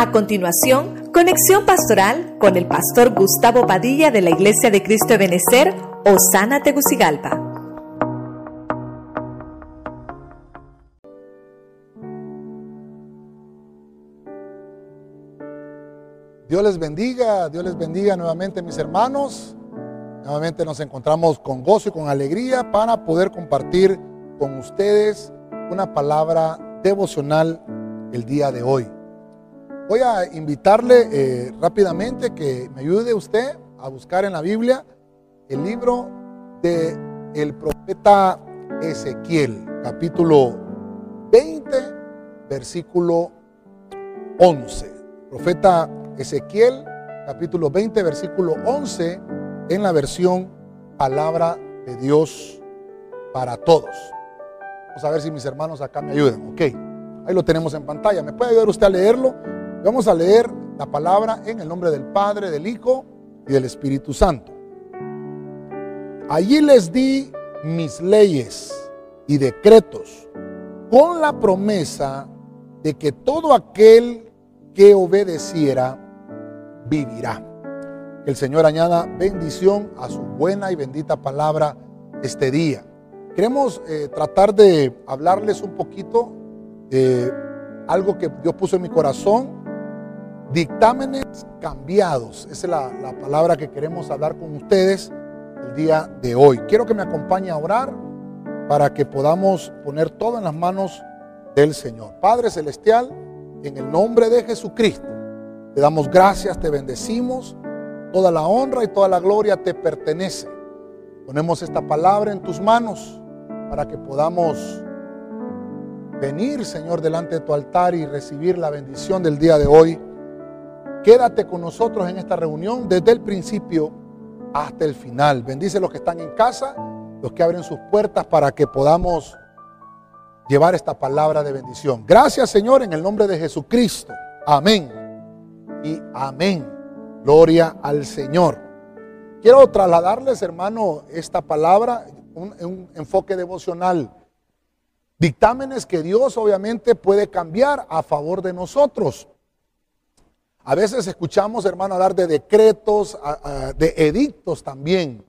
A continuación, conexión pastoral con el pastor Gustavo Padilla de la Iglesia de Cristo de Benecer, Osana Tegucigalpa. Dios les bendiga, Dios les bendiga nuevamente mis hermanos. Nuevamente nos encontramos con gozo y con alegría para poder compartir con ustedes una palabra devocional el día de hoy. Voy a invitarle eh, rápidamente que me ayude usted a buscar en la Biblia el libro de el profeta Ezequiel, capítulo 20, versículo 11. Profeta Ezequiel, capítulo 20, versículo 11, en la versión Palabra de Dios para todos. Vamos a ver si mis hermanos acá me ayudan. Ok, ahí lo tenemos en pantalla. ¿Me puede ayudar usted a leerlo? Vamos a leer la palabra en el nombre del Padre, del Hijo y del Espíritu Santo. Allí les di mis leyes y decretos con la promesa de que todo aquel que obedeciera vivirá. Que el Señor añada bendición a su buena y bendita palabra este día. Queremos eh, tratar de hablarles un poquito de algo que Dios puso en mi corazón Dictámenes cambiados. Esa es la, palabra que queremos hablar con ustedes el día de hoy. Quiero que me acompañe a orar para que podamos poner todo en las manos del Señor. Padre Celestial, en el nombre de Jesucristo, te damos gracias, te bendecimos. Toda la honra y toda la gloria te pertenece. Ponemos esta palabra en tus manos para que podamos venir, Señor, delante de tu altar y recibir la bendición del día de hoy Quédate con nosotros en esta reunión desde el principio hasta el final. Bendice los que están en casa, los que abren sus puertas para que podamos llevar esta palabra de bendición. Gracias Señor en el nombre de Jesucristo. Amén. Y amén. Gloria al Señor. Quiero trasladarles, hermano, esta palabra, un, un enfoque devocional. Dictámenes que Dios obviamente puede cambiar a favor de nosotros. A veces escuchamos, hermano, hablar de decretos, de edictos también.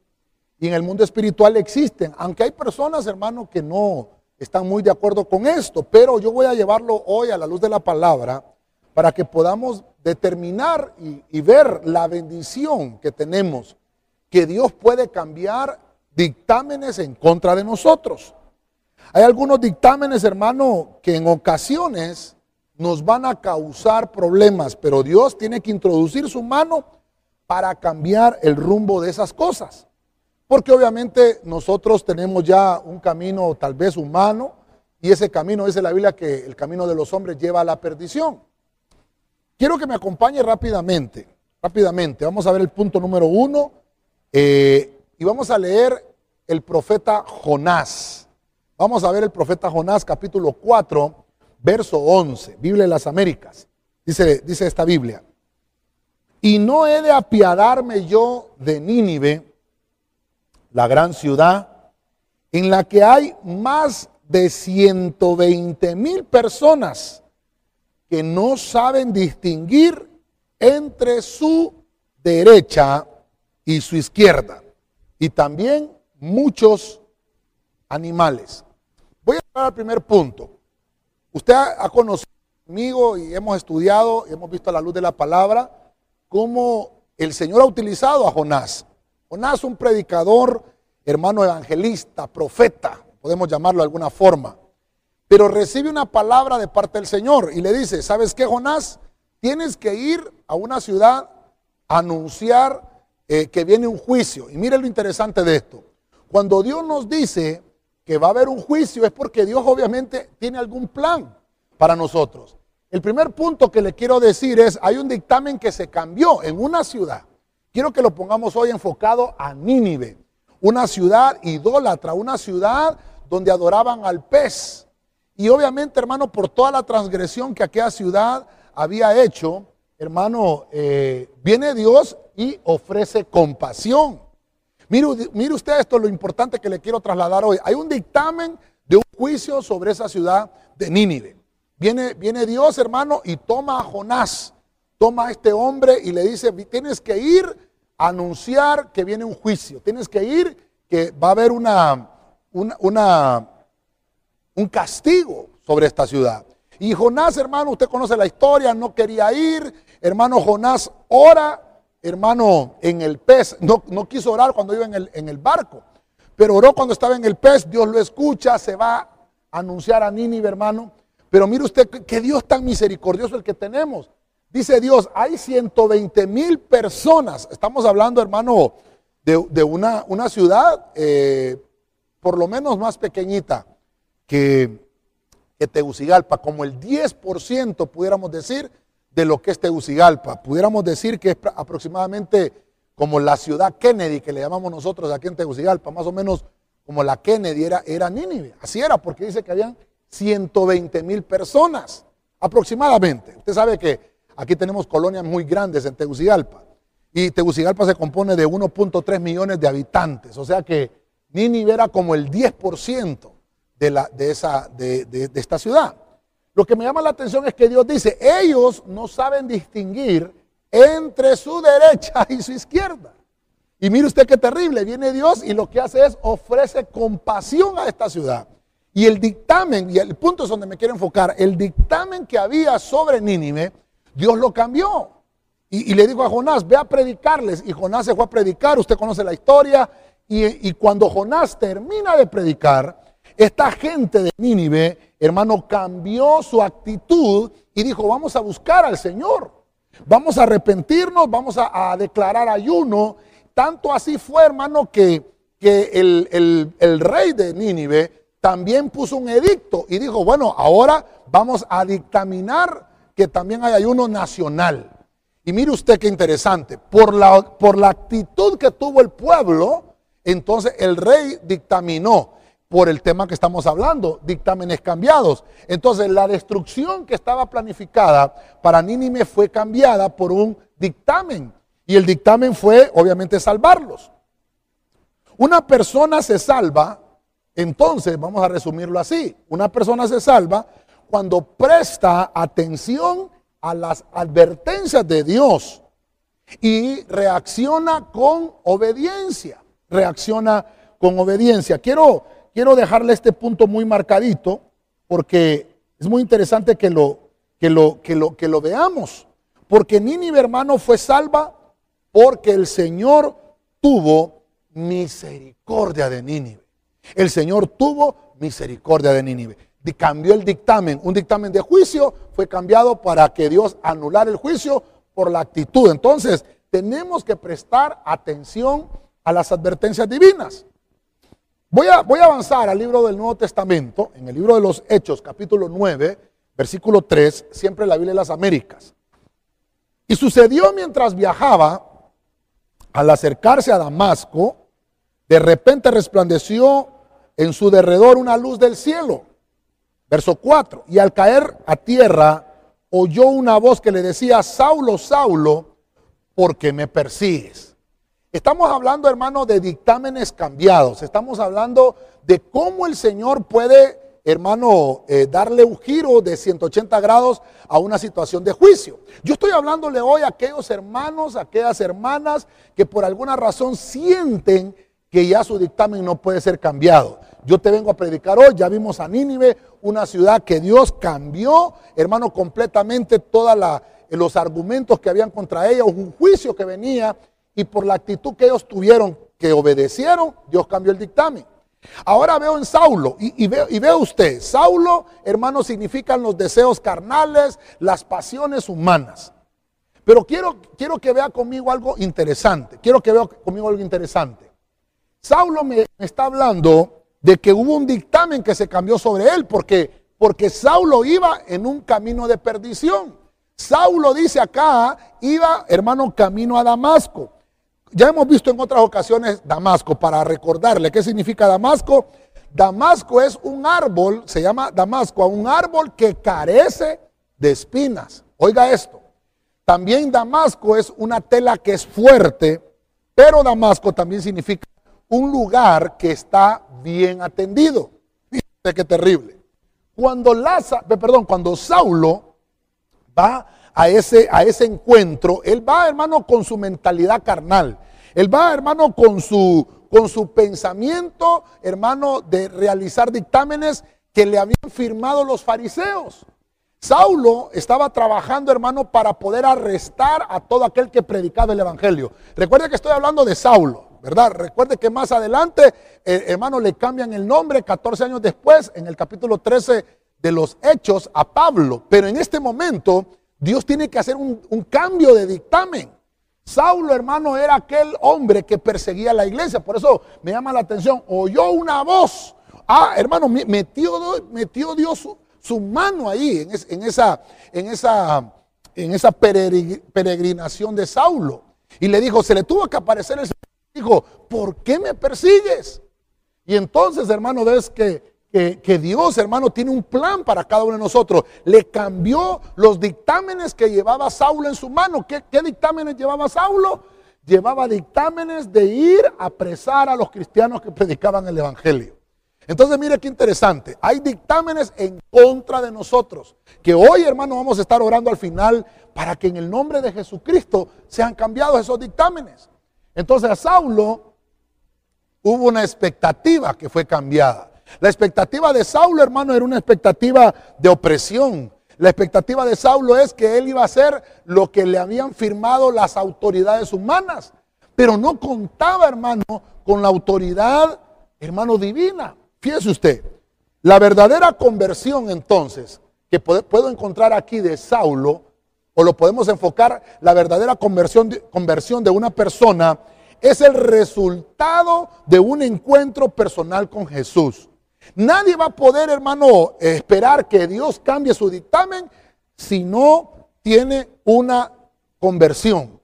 Y en el mundo espiritual existen, aunque hay personas, hermano, que no están muy de acuerdo con esto, pero yo voy a llevarlo hoy a la luz de la palabra para que podamos determinar y, ver la bendición que tenemos, que Dios puede cambiar dictámenes en contra de nosotros. Hay algunos dictámenes, hermano, que en ocasiones nos van a causar problemas, pero Dios tiene que introducir su mano para cambiar el rumbo de esas cosas. Porque obviamente nosotros tenemos ya un camino tal vez humano y ese camino dice la Biblia que el camino de los hombres lleva a la perdición. Quiero que me acompañe rápidamente, rápidamente. Vamos a ver el punto número uno eh, y vamos a leer el profeta Jonás. Vamos a ver el profeta Jonás capítulo 4 verso 11, Biblia de las Américas. Dice, dice esta Biblia. Y no he de apiadarme yo de Nínive, la gran ciudad, en la que hay más de 120 mil personas que no saben distinguir entre su derecha y su izquierda. Y también muchos animales. Voy a hablar al primer punto. Usted ha conocido conmigo y hemos estudiado y hemos visto a la luz de la palabra cómo el Señor ha utilizado a Jonás. Jonás, un predicador, hermano evangelista, profeta, podemos llamarlo de alguna forma. Pero recibe una palabra de parte del Señor y le dice, ¿sabes qué, Jonás? Tienes que ir a una ciudad a anunciar eh, que viene un juicio. Y mire lo interesante de esto. Cuando Dios nos dice que va a haber un juicio es porque Dios obviamente tiene algún plan para nosotros. El primer punto que le quiero decir es, hay un dictamen que se cambió en una ciudad. Quiero que lo pongamos hoy enfocado a Nínive, una ciudad idólatra, una ciudad donde adoraban al pez. Y obviamente, hermano, por toda la transgresión que aquella ciudad había hecho, hermano, eh, viene Dios y ofrece compasión. Mire, usted esto, lo importante que le quiero trasladar hoy. Hay un dictamen de un juicio sobre esa ciudad de Nínive. Viene, Dios, hermano, y toma a Jonás toma a este hombre y le dice, tienes que ir a anunciar que viene un juicio, tienes que ir que va a haber una, una, un castigo sobre esta ciudad. Y Jonás, hermano, usted conoce la historia, no quería ir. Hermano Jonás ora, hermano, en el pez. No, no quiso orar cuando iba en el, en el barco, pero oró cuando estaba en el pez. Dios lo escucha, se va a anunciar a Nínive, hermano. Pero mire usted qué Dios tan misericordioso el que tenemos. Dice Dios, hay 120 mil personas. Estamos hablando, hermano, de, una, una, ciudad eh, por lo menos más pequeñita que, que Tegucigalpa, como el 10% pudiéramos decir de lo que es Tegucigalpa. Pudiéramos decir que es aproximadamente como la ciudad Kennedy, que le llamamos nosotros aquí en Tegucigalpa, más o menos como la Kennedy era, era Nínive. Así era, porque dice que habían 120 mil personas aproximadamente. Usted sabe que aquí tenemos colonias muy grandes en Tegucigalpa y Tegucigalpa se compone de 1.3 millones de habitantes, o sea que Nínive era como el 10% de, esa, de esta ciudad. Lo que me llama la atención es que Dios dice, ellos no saben distinguir entre su derecha y su izquierda. Y mire usted qué terrible, viene Dios y lo que hace es ofrece compasión a esta ciudad. Y el dictamen, y el punto es donde me quiero enfocar, el dictamen que había sobre Nínive, Dios lo cambió. Y, le dijo a Jonás, ve a predicarles. Y Jonás se fue a predicar, usted conoce la historia. Y, y cuando Jonás termina de predicar, esta gente de Nínive, hermano, cambió su actitud y dijo, vamos a buscar al Señor. Vamos a arrepentirnos, vamos a, declarar ayuno. Tanto así fue, hermano, que, que el, el, el rey de Nínive también puso un edicto y dijo, bueno, ahora vamos a dictaminar que también hay ayuno nacional. Y mire usted qué interesante, por la, por la actitud que tuvo el pueblo, entonces el rey dictaminó por el tema que estamos hablando, dictámenes cambiados. Entonces la destrucción que estaba planificada para Nínive fue cambiada por un dictamen. Y el dictamen fue obviamente salvarlos. Una persona se salva entonces, vamos a resumirlo así. Una persona se salva cuando presta atención a las advertencias de Dios y reacciona con obediencia. Reacciona con obediencia. Quiero, quiero dejarle este punto muy marcadito porque es muy interesante que lo, que lo, que lo, que lo veamos. Porque Nínive, hermano, fue salva porque el Señor tuvo misericordia de Nínive. El Señor tuvo misericordia de Nínive. Cambió el dictamen. Un dictamen de juicio fue cambiado para que Dios anulara el juicio por la actitud. Entonces, tenemos que prestar atención a las advertencias divinas. Voy a, voy a avanzar al libro del Nuevo Testamento, en el libro de los Hechos, capítulo 9, versículo 3, siempre la Biblia de las Américas. Y sucedió mientras viajaba, al acercarse a Damasco, de repente resplandeció en su derredor una luz del cielo. Verso 4. Y al caer a tierra, oyó una voz que le decía, Saulo, Saulo, ¿por qué me persigues? Estamos hablando, hermano, de dictámenes cambiados. Estamos hablando de cómo el Señor puede, hermano, eh, darle un giro de 180 grados a una situación de juicio. Yo estoy hablándole hoy a aquellos hermanos, a aquellas hermanas que por alguna razón sienten que ya su dictamen no puede ser cambiado. Yo te vengo a predicar hoy, ya vimos a Nínive, una ciudad que Dios cambió, hermano, completamente todos los argumentos que habían contra ella, un juicio que venía, y por la actitud que ellos tuvieron, que obedecieron, Dios cambió el dictamen. Ahora veo en Saulo, y, veo, y veo usted, Saulo, hermano, significan los deseos carnales, las pasiones humanas. Pero quiero, quiero que vea conmigo algo interesante, quiero que vea conmigo algo interesante. Saulo me está hablando de que hubo un dictamen que se cambió sobre él porque, porque Saulo iba en un camino de perdición. Saulo dice acá, iba hermano camino a Damasco. Ya hemos visto en otras ocasiones Damasco, para recordarle qué significa Damasco. Damasco es un árbol, se llama Damasco, un árbol que carece de espinas. Oiga esto. También Damasco es una tela que es fuerte, pero Damasco también significa un lugar que está bien atendido. Fíjate qué terrible. Cuando, Laza, perdón, cuando Saulo va a ese, a ese encuentro, él va, hermano, con su mentalidad carnal. Él va, hermano, con su, con su pensamiento, hermano, de realizar dictámenes que le habían firmado los fariseos. Saulo estaba trabajando, hermano, para poder arrestar a todo aquel que predicaba el Evangelio. Recuerde que estoy hablando de Saulo, ¿verdad? Recuerde que más adelante, eh, hermano, le cambian el nombre 14 años después, en el capítulo 13 de los Hechos, a Pablo. Pero en este momento, Dios tiene que hacer un, cambio de dictamen. Saulo, hermano, era aquel hombre que perseguía la iglesia. Por eso me llama la atención. Oyó una voz. Ah, hermano, metió, metió Dios su, mano ahí en, esa, en esa, en esa peregrinación de Saulo. Y le dijo, se le tuvo que aparecer el Señor. Dijo, ¿por qué me persigues? Y entonces, hermano, ves que que, Dios, hermano, tiene un plan para cada uno de nosotros. Le cambió los dictámenes que llevaba Saulo en su mano. ¿Qué, dictámenes llevaba Saulo? Llevaba dictámenes de ir a apresar a los cristianos que predicaban el Evangelio. Entonces, mire qué interesante. Hay dictámenes en contra de nosotros. Que hoy, hermano, vamos a estar orando al final para que en el nombre de Jesucristo sean cambiados esos dictámenes. Entonces, a Saulo hubo una expectativa que fue cambiada. La expectativa de Saulo, hermano, era una expectativa de opresión. La expectativa de Saulo es que él iba a hacer lo que le habían firmado las autoridades humanas. Pero no contaba, hermano, con la autoridad, hermano, divina. Fíjese usted, la verdadera conversión entonces que puedo encontrar aquí de Saulo, o lo podemos enfocar, la verdadera conversión conversión de una persona es el resultado de un encuentro personal con Jesús. Nadie va a poder, hermano, esperar que Dios cambie su dictamen si no tiene una conversión.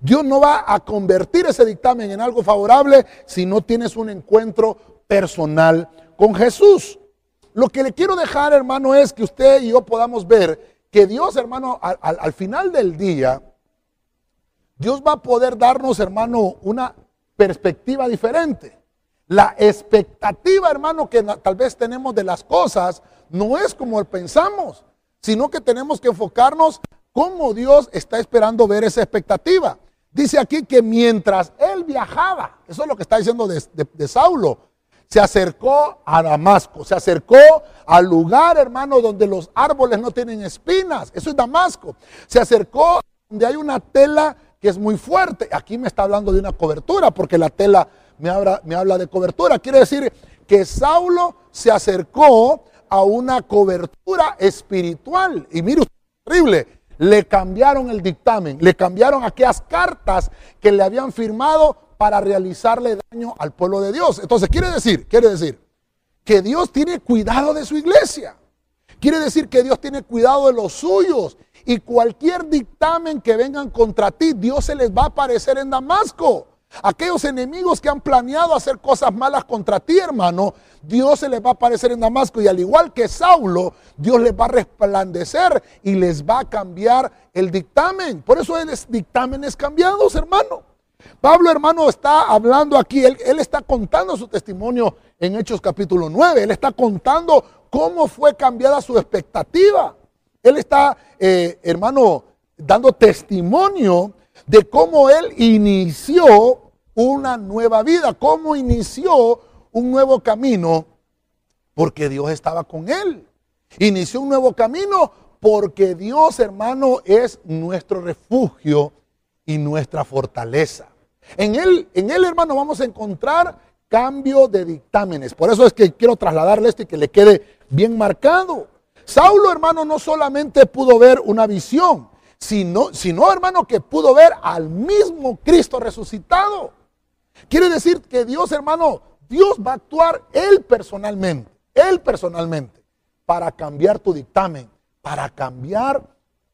Dios no va a convertir ese dictamen en algo favorable si no tienes un encuentro personal con Jesús. Lo que le quiero dejar, hermano, es que usted y yo podamos ver que Dios, hermano, al, al final del día, Dios va a poder darnos, hermano, una perspectiva diferente. La expectativa, hermano, que tal vez tenemos de las cosas no es como pensamos, sino que tenemos que enfocarnos cómo Dios está esperando ver esa expectativa. Dice aquí que mientras él viajaba, eso es lo que está diciendo de, Saulo, se acercó a Damasco, se acercó al lugar, hermano, donde los árboles no tienen espinas. Eso es Damasco. Se acercó donde hay una tela que es muy fuerte. Aquí me está hablando de una cobertura, porque la tela me habla, me habla de cobertura. Quiere decir que Saulo se acercó a una cobertura espiritual. Y mire, terrible, le cambiaron el dictamen, le cambiaron aquellas cartas que le habían firmado para realizarle daño al pueblo de Dios. Entonces, quiere decir, quiere decir que Dios tiene cuidado de su iglesia. Quiere decir que Dios tiene cuidado de los suyos. Y cualquier dictamen que vengan contra ti, Dios se les va a aparecer en Damasco. Aquellos enemigos que han planeado hacer cosas malas contra ti, hermano, Dios se les va a aparecer en Damasco y al igual que Saulo, Dios les va a resplandecer y les va a cambiar el dictamen. Por eso es dictámenes cambiados, hermano. Pablo, hermano, está hablando aquí, él, está contando su testimonio en Hechos capítulo 9, él está contando cómo fue cambiada su expectativa. Él está, eh, hermano, dando testimonio de cómo él inició una nueva vida, cómo inició un nuevo camino, porque Dios estaba con él. Inició un nuevo camino porque Dios, hermano, es nuestro refugio y nuestra fortaleza. En él, en él, hermano, vamos a encontrar cambio de dictámenes. Por eso es que quiero trasladarle esto y que le quede bien marcado. Saulo, hermano, no solamente pudo ver una visión, sino, sino hermano, que pudo ver al mismo Cristo resucitado. Quiere decir que Dios, hermano, Dios va a actuar Él personalmente, Él personalmente, para cambiar tu dictamen, para cambiar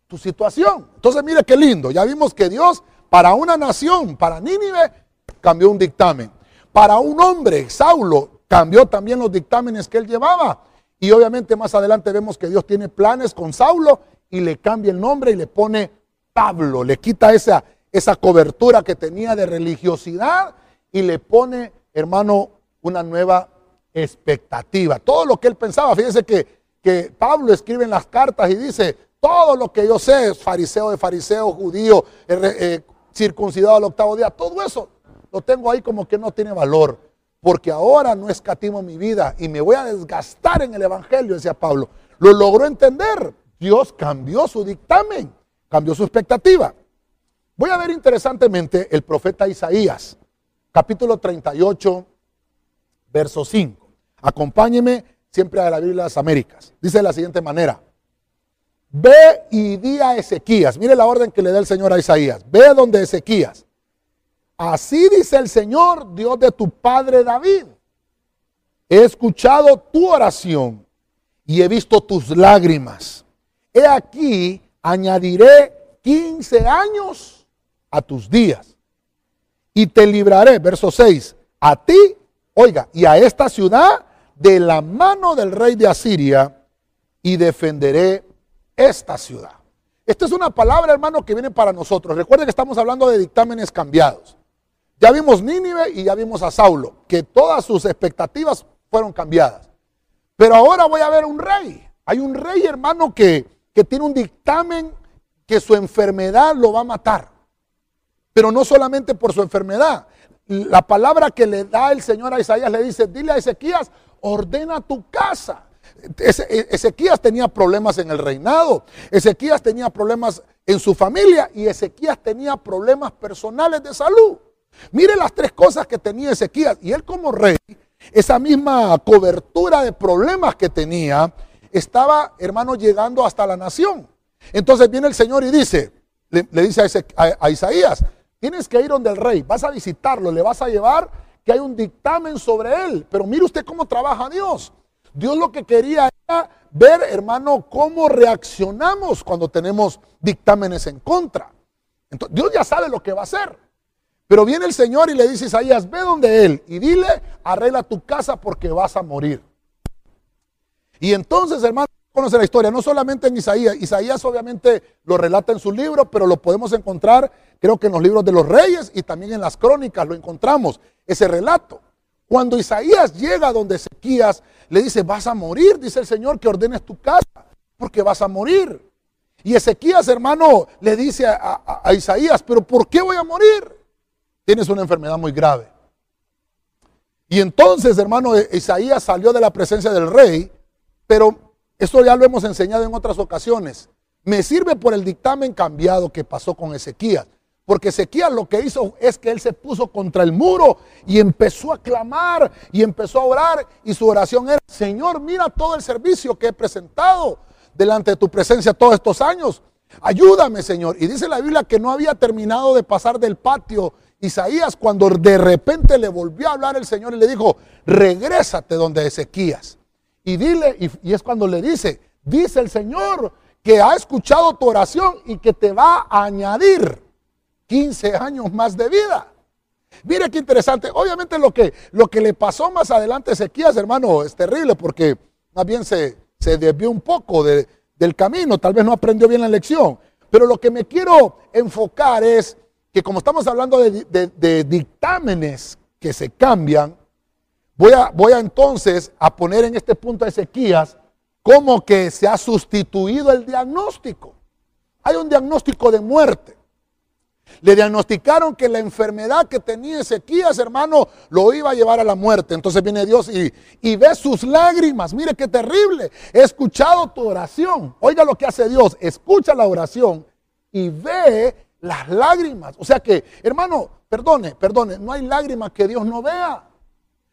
tu situación. Entonces, mire qué lindo. Ya vimos que Dios, para una nación, para Nínive, cambió un dictamen. Para un hombre, Saulo, cambió también los dictámenes que él llevaba. Y obviamente más adelante vemos que Dios tiene planes con Saulo y le cambia el nombre y le pone Pablo, le quita esa, esa cobertura que tenía de religiosidad y le pone, hermano, una nueva expectativa. Todo lo que él pensaba, fíjese que, que Pablo escribe en las cartas y dice, todo lo que yo sé, fariseo de fariseo, judío, eh, eh, circuncidado al octavo día, todo eso lo tengo ahí como que no tiene valor, porque ahora no escatimo mi vida y me voy a desgastar en el Evangelio, decía Pablo. Lo logró entender. Dios cambió su dictamen, cambió su expectativa. Voy a ver interesantemente el profeta Isaías, capítulo 38, verso 5. Acompáñeme siempre a la Biblia de las Américas. Dice de la siguiente manera. Ve y di a Ezequías. Mire la orden que le da el Señor a Isaías. Ve donde Ezequías. Así dice el Señor, Dios de tu padre David. He escuchado tu oración y he visto tus lágrimas. He aquí, añadiré 15 años a tus días y te libraré, verso 6, a ti, oiga, y a esta ciudad de la mano del rey de Asiria y defenderé esta ciudad. Esta es una palabra, hermano, que viene para nosotros. Recuerden que estamos hablando de dictámenes cambiados. Ya vimos Nínive y ya vimos a Saulo, que todas sus expectativas fueron cambiadas. Pero ahora voy a ver un rey. Hay un rey, hermano, que, que tiene un dictamen que su enfermedad lo va a matar. Pero no solamente por su enfermedad. La palabra que le da el Señor a Isaías le dice, dile a Ezequías, ordena tu casa. E, Ezequías tenía problemas en el reinado, Ezequías tenía problemas en su familia y Ezequías tenía problemas personales de salud. Mire las tres cosas que tenía Ezequías y él como rey, esa misma cobertura de problemas que tenía, estaba, hermano, llegando hasta la nación. Entonces viene el Señor y dice, le, dice a, Isaías, tienes que ir donde el rey, vas a visitarlo, le vas a llevar que hay un dictamen sobre él. Pero mire usted cómo trabaja Dios. Dios lo que quería era ver, hermano, cómo reaccionamos cuando tenemos dictámenes en contra. Entonces, Dios ya sabe lo que va a hacer. Pero viene el Señor y le dice a Isaías, ve donde Él y dile, arregla tu casa porque vas a morir. Y entonces, hermano, conoce la historia, no solamente en Isaías. Isaías obviamente lo relata en su libro, pero lo podemos encontrar, creo que en los libros de los reyes y también en las crónicas lo encontramos, ese relato. Cuando Isaías llega donde Ezequías le dice, vas a morir, dice el Señor, que ordenes tu casa, porque vas a morir. Y Ezequías, hermano, le dice a, a Isaías, pero ¿por qué voy a morir? Tienes una enfermedad muy grave. Y entonces, hermano, Isaías salió de la presencia del rey, pero esto ya lo hemos enseñado en otras ocasiones. Me sirve por el dictamen cambiado que pasó con Ezequías. Porque Ezequías lo que hizo es que él se puso contra el muro y empezó a clamar y empezó a orar. Y su oración era, Señor, mira todo el servicio que he presentado delante de tu presencia todos estos años. Ayúdame, Señor. Y dice la Biblia que no había terminado de pasar del patio Isaías cuando de repente le volvió a hablar el Señor y le dijo, regrésate donde Ezequías. Y dile, y, es cuando le dice, dice el Señor que ha escuchado tu oración y que te va a añadir 15 años más de vida. Mire qué interesante. Obviamente lo que, lo que le pasó más adelante a Ezequías, hermano, es terrible porque más bien se, se desvió un poco del camino, tal vez no aprendió bien la lección. Pero lo que me quiero enfocar es que como estamos hablando de, dictámenes que se cambian, voy a, voy a entonces a poner en este punto a Ezequías como que se ha sustituido el diagnóstico. Hay un diagnóstico de muerte. Le diagnosticaron que la enfermedad que tenía Ezequías, hermano, lo iba a llevar a la muerte. Entonces viene Dios y, y, ve sus lágrimas. Mire qué terrible. He escuchado tu oración. Oiga lo que hace Dios. Escucha la oración y ve las lágrimas. O sea que, hermano, perdone, perdone, no hay lágrimas que Dios no vea.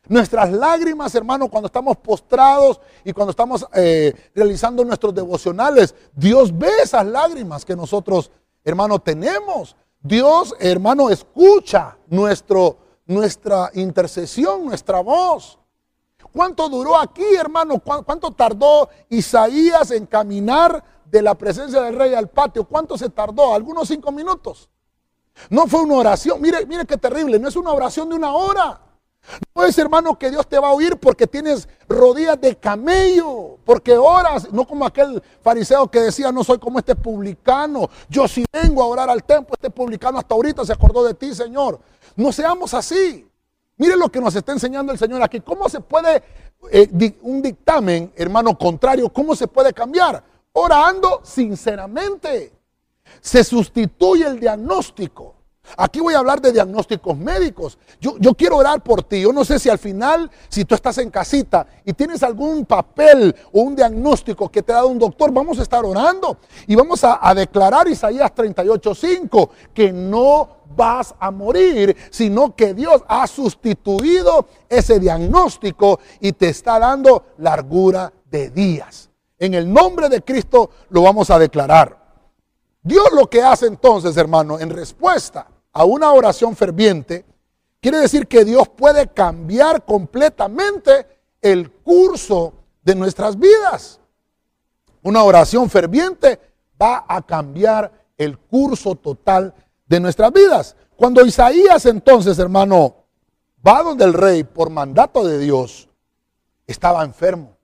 Nuestras lágrimas, hermano, cuando estamos postrados y cuando estamos eh, realizando nuestros devocionales, Dios ve esas lágrimas que nosotros, hermano, tenemos. Dios, hermano, escucha nuestro, nuestra intercesión, nuestra voz. ¿Cuánto duró aquí, hermano? ¿Cuánto tardó Isaías en caminar de la presencia del rey al patio? ¿Cuánto se tardó? Algunos cinco minutos. No fue una oración. Mire, mire qué terrible. No es una oración de una hora. No es, hermano, que Dios te va a oír porque tienes rodillas de camello, porque oras, no como aquel fariseo que decía, no soy como este publicano, yo si vengo a orar al templo, este publicano hasta ahorita se acordó de ti, Señor. No seamos así. Mire lo que nos está enseñando el Señor aquí. ¿Cómo se puede, eh, un dictamen, hermano, contrario, cómo se puede cambiar? orando sinceramente. Se sustituye el diagnóstico. Aquí voy a hablar de diagnósticos médicos. Yo, yo, quiero orar por ti. Yo no sé si al final, si tú estás en casita y tienes algún papel o un diagnóstico que te ha dado un doctor, vamos a estar orando y vamos a, a declarar Isaías 38:5 que no vas a morir, sino que Dios ha sustituido ese diagnóstico y te está dando largura de días. En el nombre de Cristo lo vamos a declarar. Dios lo que hace entonces, hermano, en respuesta a una oración ferviente, quiere decir que Dios puede cambiar completamente el curso de nuestras vidas. Una oración ferviente va a cambiar el curso total de nuestras vidas. Cuando Isaías entonces, hermano, va donde el rey por mandato de Dios, estaba enfermo.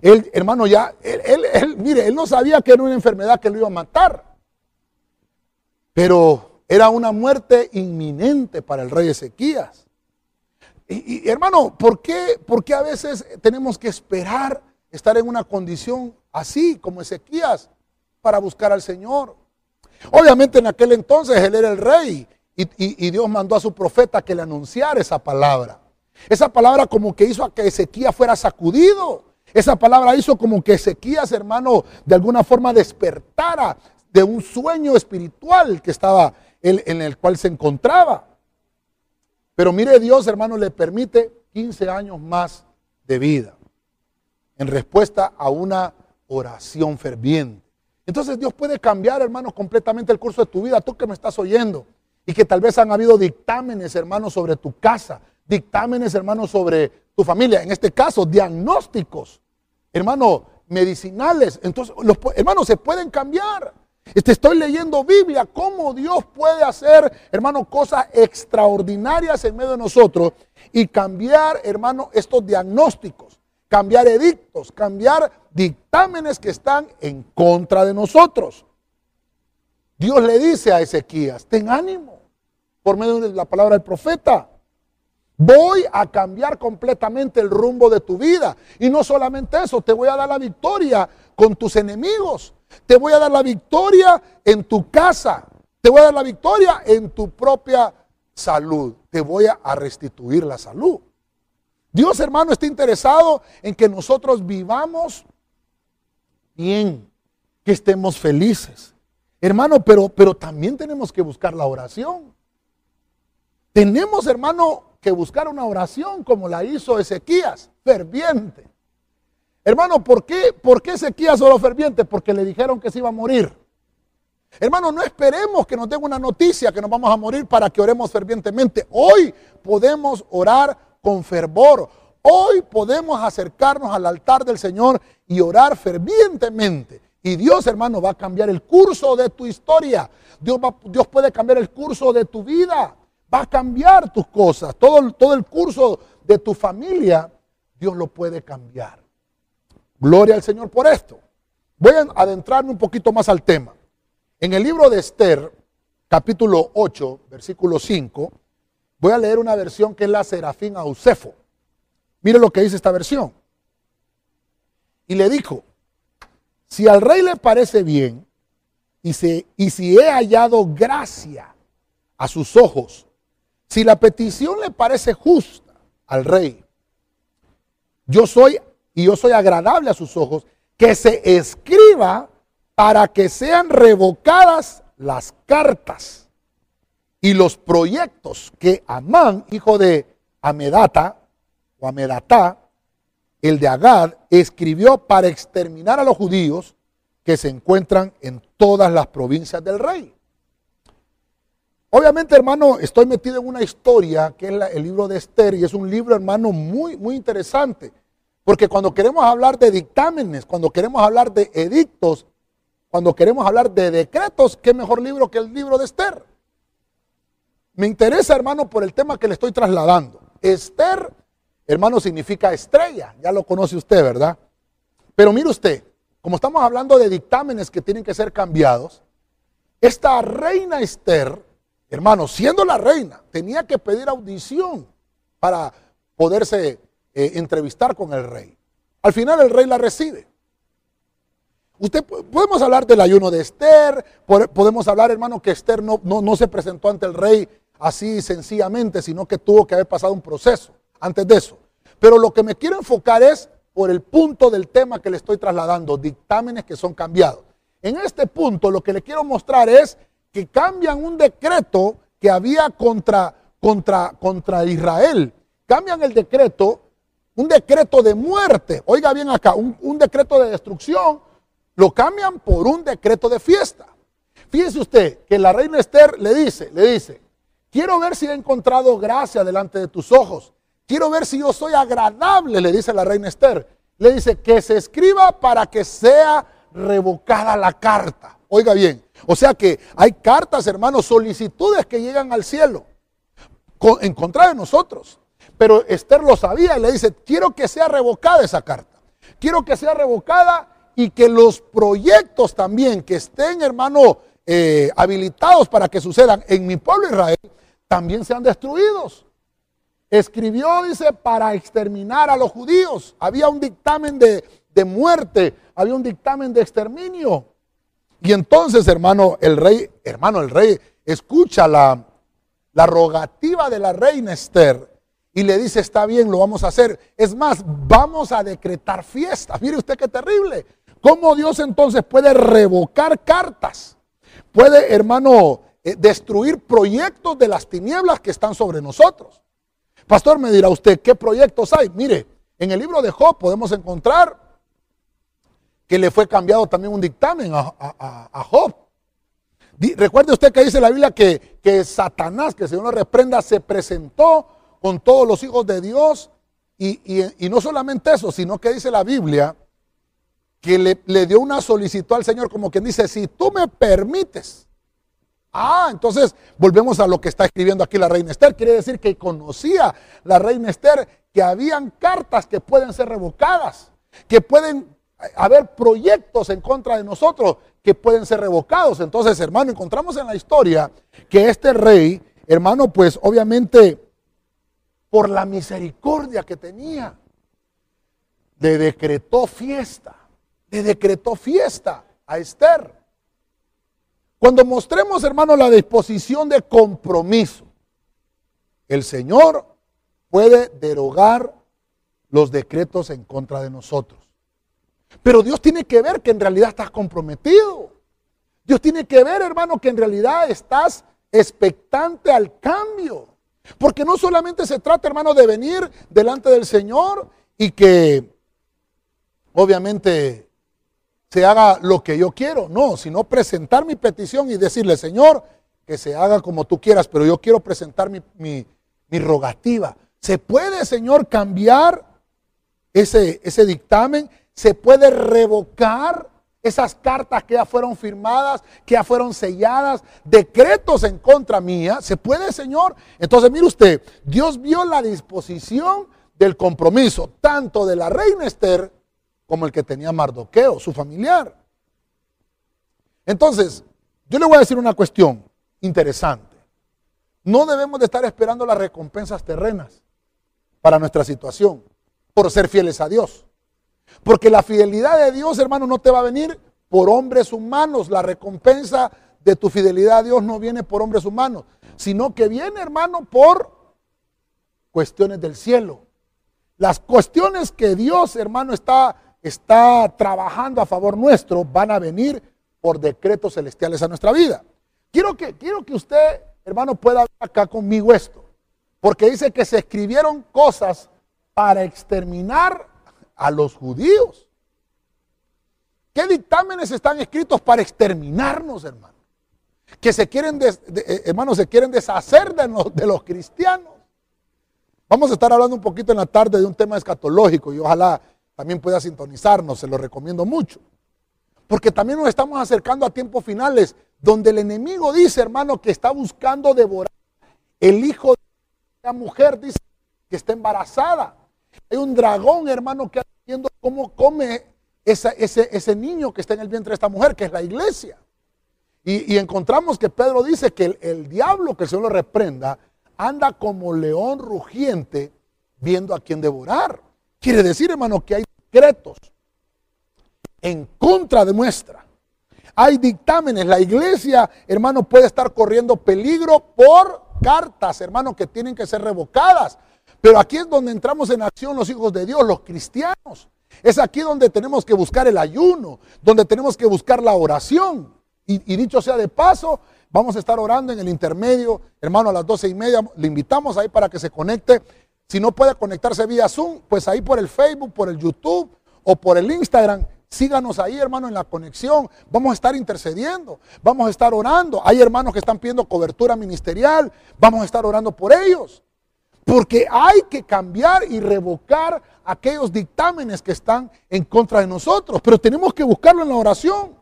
Él, hermano, ya, él, mire, él no sabía que era una enfermedad que lo iba a matar. Pero era una muerte inminente para el rey Ezequías. Y, hermano, ¿por qué, ¿por qué a veces tenemos que esperar estar en una condición así como Ezequías para buscar al Señor? Obviamente en aquel entonces él era el rey y, Dios mandó a su profeta que le anunciara esa palabra. Esa palabra como que hizo a que Ezequías fuera sacudido. Esa palabra hizo como que Ezequías, hermano, de alguna forma despertara de un sueño espiritual que estaba en el cual se encontraba. Pero mire, Dios, hermano, le permite 15 años más de vida en respuesta a una oración ferviente. Entonces Dios puede cambiar, hermano, completamente el curso de tu vida. Tú que me estás oyendo y que tal vez han habido dictámenes, hermano, sobre tu casa, dictámenes, hermano, sobre tu familia. En este caso, diagnósticos, hermano, medicinales. Entonces, los hermanos se pueden cambiar. Estoy leyendo Biblia, cómo Dios puede hacer, hermano, cosas extraordinarias en medio de nosotros y cambiar, hermano, estos diagnósticos cambiar edictos, cambiar dictámenes que están en contra de nosotros. Dios le dice a Ezequías, ten ánimo, por medio de la palabra del profeta. Voy a cambiar completamente el rumbo de tu vida. Y no solamente eso, te voy a dar la victoria con tus enemigos. Te voy a dar la victoria en tu casa. Te voy a dar la victoria en tu propia salud. Te voy a restituir la salud. Dios, hermano, está interesado en que nosotros vivamos bien, que estemos felices. Hermano, pero, pero también tenemos que buscar la oración. Tenemos, hermano, que buscar una oración como la hizo Ezequías, ferviente. Hermano, ¿por qué, ¿por qué Ezequías solo ferviente? Porque le dijeron que se iba a morir. Hermano, no esperemos que nos den una noticia que nos vamos a morir para que oremos fervientemente. Hoy podemos orar con fervor. Hoy podemos acercarnos al altar del Señor y orar fervientemente. Y Dios, hermano, va a cambiar el curso de tu historia. Dios, Dios puede cambiar el curso de tu vida. Va a cambiar tus cosas. Todo, todo el curso de tu familia, Dios lo puede cambiar. Gloria al Señor por esto. Voy a adentrarme un poquito más al tema. En el libro de Esther, capítulo 8, versículo 5, Voy a leer una versión que es la Serafín Ausefo. Mire lo que dice esta versión. Y le dijo, si al rey le parece bien y, y si he hallado gracia a sus ojos, si la petición le parece justa al rey, yo soy y yo soy agradable a sus ojos, que se escriba para que sean revocadas las cartas y los proyectos que Amán, hijo de Amedata, o Amedatá, el de Agad, escribió para exterminar a los judíos que se encuentran en todas las provincias del rey. Obviamente, hermano, estoy metido en una historia que es el libro de Esther y es un libro, hermano, muy, muy interesante. Porque cuando queremos hablar de dictámenes, cuando queremos hablar de edictos, cuando queremos hablar de decretos, ¿qué mejor libro que el libro de Esther? Me interesa, hermano, por el tema que le estoy trasladando. Esther, hermano, significa estrella. Ya lo conoce usted, ¿verdad? Pero mire usted, como estamos hablando de dictámenes que tienen que ser cambiados, esta reina Esther, hermano, siendo la reina, tenía que pedir audición para poderse eh, entrevistar con el rey. Al final el rey la recibe. Usted podemos hablar del ayuno de Esther, podemos hablar, hermano, que Esther no, no, no se presentó ante el rey así sencillamente, sino que tuvo que haber pasado un proceso antes de eso. Pero lo que me quiero enfocar es por el punto del tema que le estoy trasladando, dictámenes que son cambiados. En este punto lo que le quiero mostrar es que cambian un decreto que había contra, contra, contra Israel. Cambian el decreto, un decreto de muerte. Oiga bien acá, un, decreto de destrucción, lo cambian por un decreto de fiesta. Fíjese usted que la reina Esther le dice, le dice, quiero ver si he encontrado gracia delante de tus ojos Quiero ver si yo soy agradable, le dice la reina Esther. Le dice que se escriba para que sea revocada la carta. Oiga bien, o sea que hay cartas, hermanos, solicitudes que llegan al cielo en contra de nosotros. Pero Esther lo sabía y le dice, quiero que sea revocada esa carta. Quiero que sea revocada y que los proyectos también que estén, hermano, eh, habilitados para que sucedan en mi pueblo Israel, también sean destruidos. Escribió, dice, para exterminar a los judíos. Había un dictamen de, muerte, había un dictamen de exterminio. Y entonces, hermano, el rey, hermano, el rey escucha la, la rogativa de la reina Esther y le dice, está bien, lo vamos a hacer. Es más, vamos a decretar fiesta. Mire usted qué terrible. ¿Cómo Dios entonces puede revocar cartas? Puede, hermano, eh, destruir proyectos de las tinieblas que están sobre nosotros. Pastor, me dirá usted, ¿qué proyectos hay? Mire, en el libro de Job podemos encontrar que le fue cambiado también un dictamen a, Job. recuerde usted que dice la Biblia que, que Satanás, que el Señor lo reprenda, se presentó con todos los hijos de Dios. Y, no solamente eso, sino que dice la Biblia que le, le dio una solicitud al Señor como quien dice, si tú me permites, Ah, entonces volvemos a lo que está escribiendo aquí la reina Esther. Quiere decir que conocía la reina Esther que habían cartas que pueden ser revocadas, que pueden haber proyectos en contra de nosotros que pueden ser revocados. Entonces, hermano, encontramos en la historia que este rey, hermano, pues obviamente por la misericordia que tenía, le decretó fiesta, le decretó fiesta a Esther. Cuando mostremos, hermano, la disposición de compromiso, el Señor puede derogar los decretos en contra de nosotros. Pero Dios tiene que ver que en realidad estás comprometido. Dios tiene que ver, hermano, que en realidad estás expectante al cambio. Porque no solamente se trata, hermano, de venir delante del Señor y que obviamente se haga lo que yo quiero, no, sino presentar mi petición y decirle, Señor, que se haga como tú quieras, pero yo quiero presentar mi, mi, rogativa. ¿Se puede, Señor, cambiar ese, ese dictamen? ¿Se puede revocar esas cartas que ya fueron firmadas, que ya fueron selladas, decretos en contra mía? ¿Se puede, Señor? Entonces, mire usted, Dios vio la disposición del compromiso, tanto de la reina Esther como el que tenía Mardoqueo, su familiar. Entonces, yo le voy a decir una cuestión interesante. No debemos de estar esperando las recompensas terrenas para nuestra situación por ser fieles a Dios. Porque la fidelidad de Dios, hermano, no te va a venir por hombres humanos. La recompensa de tu fidelidad a Dios no viene por hombres humanos, sino que viene, hermano, por cuestiones del cielo. Las cuestiones que Dios, hermano, está está trabajando a favor nuestro van a venir por decretos celestiales a nuestra vida. Quiero que, quiero que usted, hermano, pueda ver acá conmigo esto, porque dice que se escribieron cosas para exterminar a los judíos. ¿Qué dictámenes están escritos para exterminarnos, hermano? Que se quieren, eh, se quieren deshacer de, de los cristianos. Vamos a estar hablando un poquito en la tarde de un tema escatológico y ojalá también pueda sintonizarnos, se lo recomiendo mucho. Porque también nos estamos acercando a tiempos finales donde el enemigo dice, hermano, que está buscando devorar el hijo de la mujer, dice que está embarazada. Hay un dragón, hermano, que está viendo cómo come ese, ese, niño que está en el vientre de esta mujer, que es la iglesia. Y, encontramos que Pedro dice que el, el diablo, que el Señor lo reprenda, anda como león rugiente viendo a quien devorar. Quiere decir, hermano, que hay decretos en contra de nuestra. Hay dictámenes. La iglesia, hermano, puede estar corriendo peligro por cartas, hermano, que tienen que ser revocadas. Pero aquí es donde entramos en acción los hijos de Dios, los cristianos. Es aquí donde tenemos que buscar el ayuno, donde tenemos que buscar la oración. Y, dicho sea de paso, vamos a estar orando en el intermedio, hermano, a las doce y media. Le invitamos ahí para que se conecte. Si no puede conectarse vía Zoom, pues ahí por el Facebook, por el YouTube o por el Instagram. Síganos ahí, hermano, en la conexión. Vamos a estar intercediendo. Vamos a estar orando. Hay hermanos que están pidiendo cobertura ministerial. Vamos a estar orando por ellos. Porque hay que cambiar y revocar aquellos dictámenes que están en contra de nosotros. Pero tenemos que buscarlo en la oración.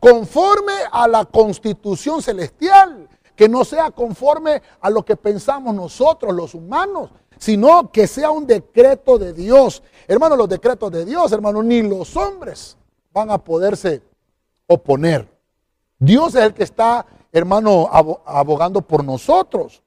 Conforme a la constitución celestial. Que no sea conforme a lo que pensamos nosotros, los humanos sino que sea un decreto de Dios. Hermano, los decretos de Dios, hermano, ni los hombres van a poderse oponer. Dios es el que está, hermano, abogando por nosotros.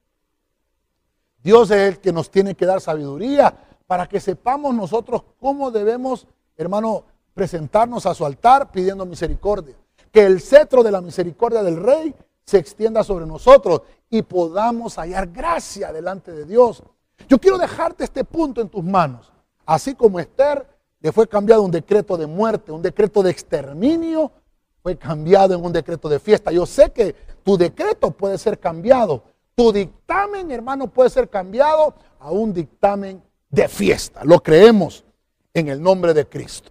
Dios es el que nos tiene que dar sabiduría para que sepamos nosotros cómo debemos, hermano, presentarnos a su altar pidiendo misericordia. Que el cetro de la misericordia del rey se extienda sobre nosotros y podamos hallar gracia delante de Dios. Yo quiero dejarte este punto en tus manos. Así como Esther le fue cambiado un decreto de muerte, un decreto de exterminio, fue cambiado en un decreto de fiesta. Yo sé que tu decreto puede ser cambiado. Tu dictamen, hermano, puede ser cambiado a un dictamen de fiesta. Lo creemos en el nombre de Cristo.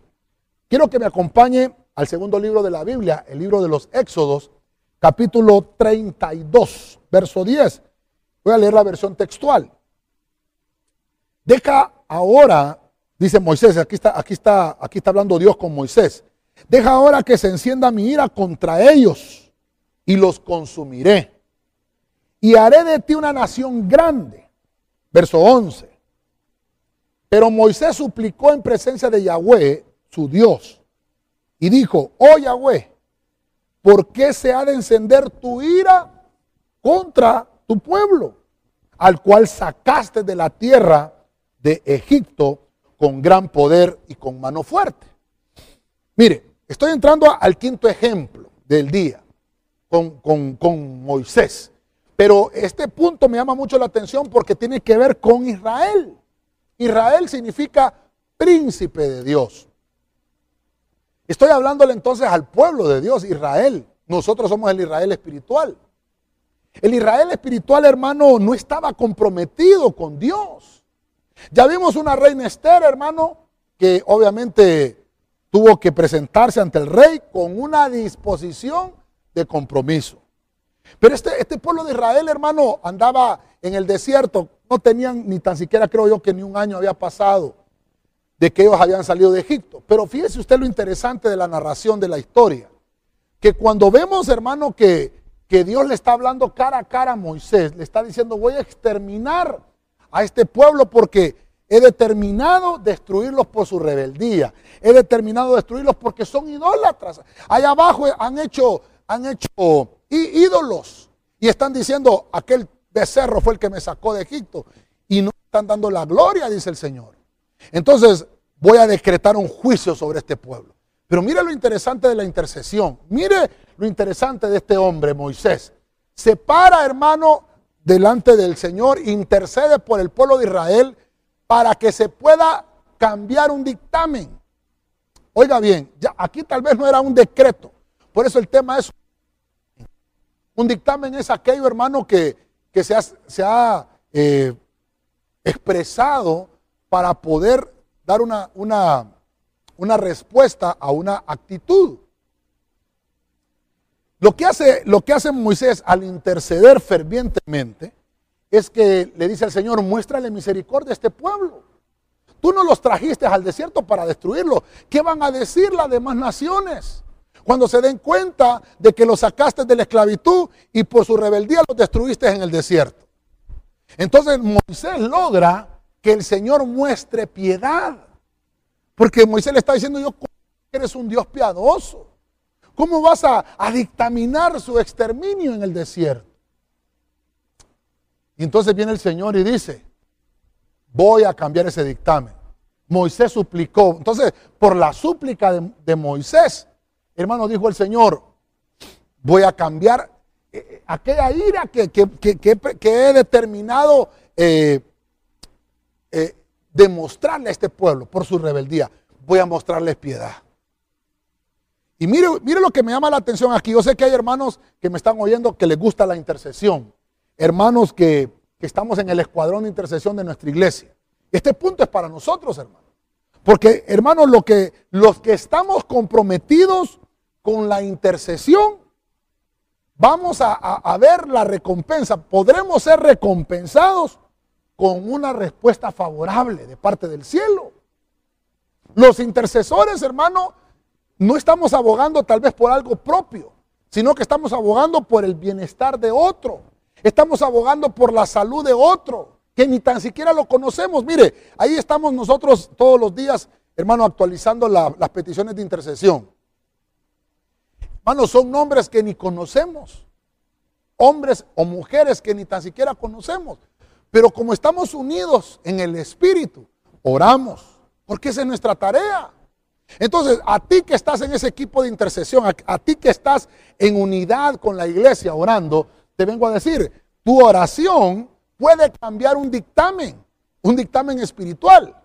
Quiero que me acompañe al segundo libro de la Biblia, el libro de los Éxodos, capítulo 32, verso 10. Voy a leer la versión textual. Deja ahora, dice Moisés, aquí está, aquí está, aquí está hablando Dios con Moisés. Deja ahora que se encienda mi ira contra ellos y los consumiré. Y haré de ti una nación grande. Verso 11. Pero Moisés suplicó en presencia de Yahweh, su Dios, y dijo, oh Yahweh, ¿por qué se ha de encender tu ira contra tu pueblo, al cual sacaste de la tierra de Egipto con gran poder y con mano fuerte. Mire, estoy entrando al quinto ejemplo del día con, con Moisés. Pero este punto me llama mucho la atención porque tiene que ver con Israel. Israel significa príncipe de Dios. Estoy hablándole entonces al pueblo de Dios, Israel. Nosotros somos el Israel espiritual. El Israel espiritual, hermano, no estaba comprometido con Dios. Ya vimos una reina Esther, hermano, que obviamente tuvo que presentarse ante el rey con una disposición de compromiso. Pero este, este pueblo de Israel, hermano, andaba en el desierto. No tenían ni tan siquiera, creo yo, que ni un año había pasado de que ellos habían salido de Egipto. Pero fíjese usted lo interesante de la narración de la historia. Que cuando vemos, hermano, que, que Dios le está hablando cara a cara a Moisés, le está diciendo, voy a exterminar a este pueblo porque he determinado destruirlos por su rebeldía. He determinado destruirlos porque son idólatras. Allá abajo han hecho, han hecho ídolos y están diciendo aquel becerro fue el que me sacó de Egipto y no están dando la gloria, dice el Señor. Entonces voy a decretar un juicio sobre este pueblo. Pero mire lo interesante de la intercesión. Mire lo interesante de este hombre, Moisés. Se para, hermano, delante del Señor, intercede por el pueblo de Israel para que se pueda cambiar un dictamen. Oiga bien, ya aquí tal vez no era un decreto. Por eso el tema es, un dictamen es aquello, hermano, que, se ha, se ha eh, expresado para poder dar una, una, una respuesta a una actitud. Lo que, hace, lo que hace Moisés al interceder fervientemente es que le dice al Señor, muéstrale misericordia a este pueblo. Tú no los trajiste al desierto para destruirlo. ¿Qué van a decir las demás naciones? Cuando se den cuenta de que los sacaste de la esclavitud y por su rebeldía los destruiste en el desierto. Entonces Moisés logra que el Señor muestre piedad. Porque Moisés le está diciendo, yo eres un Dios piadoso. ¿Cómo vas a, dictaminar su exterminio en el desierto? Y entonces viene el Señor y dice, voy a cambiar ese dictamen. Moisés suplicó. Entonces, por la súplica de, Moisés, hermano, dijo el Señor, voy a cambiar eh, eh, aquella ira que, he determinado eh, demostrarle a este pueblo por su rebeldía. Voy a mostrarles piedad. Y mire, mire lo que me llama la atención aquí. Yo sé que hay hermanos que me están oyendo que les gusta la intercesión. Hermanos que, que estamos en el escuadrón de intercesión de nuestra iglesia. Este punto es para nosotros, hermanos. Porque, hermanos, lo que, los que estamos comprometidos con la intercesión, vamos a, ver la recompensa. Podremos ser recompensados con una respuesta favorable de parte del cielo. Los intercesores, hermano, no estamos abogando tal vez por algo propio, sino que estamos abogando por el bienestar de otro. Estamos abogando por la salud de otro que ni tan siquiera lo conocemos. Mire, ahí estamos nosotros todos los días, hermano, actualizando las peticiones de intercesión. Hermano, son nombres que ni conocemos. Hombres o mujeres que ni tan siquiera conocemos. Pero como estamos unidos en el Espíritu, oramos, porque esa es nuestra tarea. Entonces, a ti que estás en ese equipo de intercesión, a, a, ti que estás en unidad con la iglesia orando, te vengo a decir, tu oración puede cambiar un dictamen, un dictamen espiritual.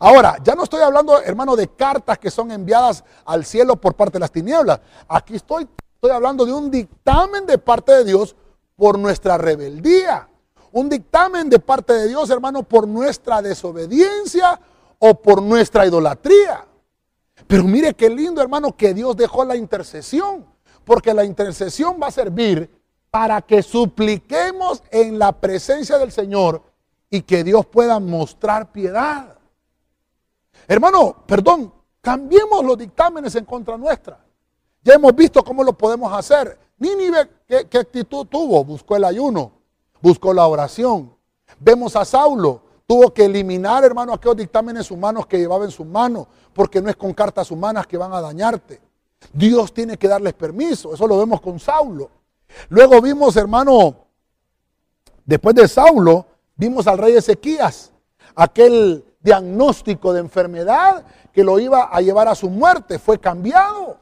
Ahora, ya no estoy hablando, hermano, de cartas que son enviadas al cielo por parte de las tinieblas. Aquí estoy, estoy hablando de un dictamen de parte de Dios por nuestra rebeldía. Un dictamen de parte de Dios, hermano, por nuestra desobediencia o por nuestra idolatría. Pero mire qué lindo, hermano, que Dios dejó la intercesión. Porque la intercesión va a servir para que supliquemos en la presencia del Señor y que Dios pueda mostrar piedad. Hermano, perdón, cambiemos los dictámenes en contra nuestra. Ya hemos visto cómo lo podemos hacer. Nínive, ¿qué, ¿qué, actitud tuvo? Buscó el ayuno, buscó la oración. Vemos a Saulo, tuvo que eliminar, hermano, aquellos dictámenes humanos que llevaba en sus manos, porque no es con cartas humanas que van a dañarte. Dios tiene que darles permiso, eso lo vemos con Saulo. Luego vimos, hermano, después de Saulo, vimos al rey Ezequías, aquel diagnóstico de enfermedad que lo iba a llevar a su muerte, fue cambiado.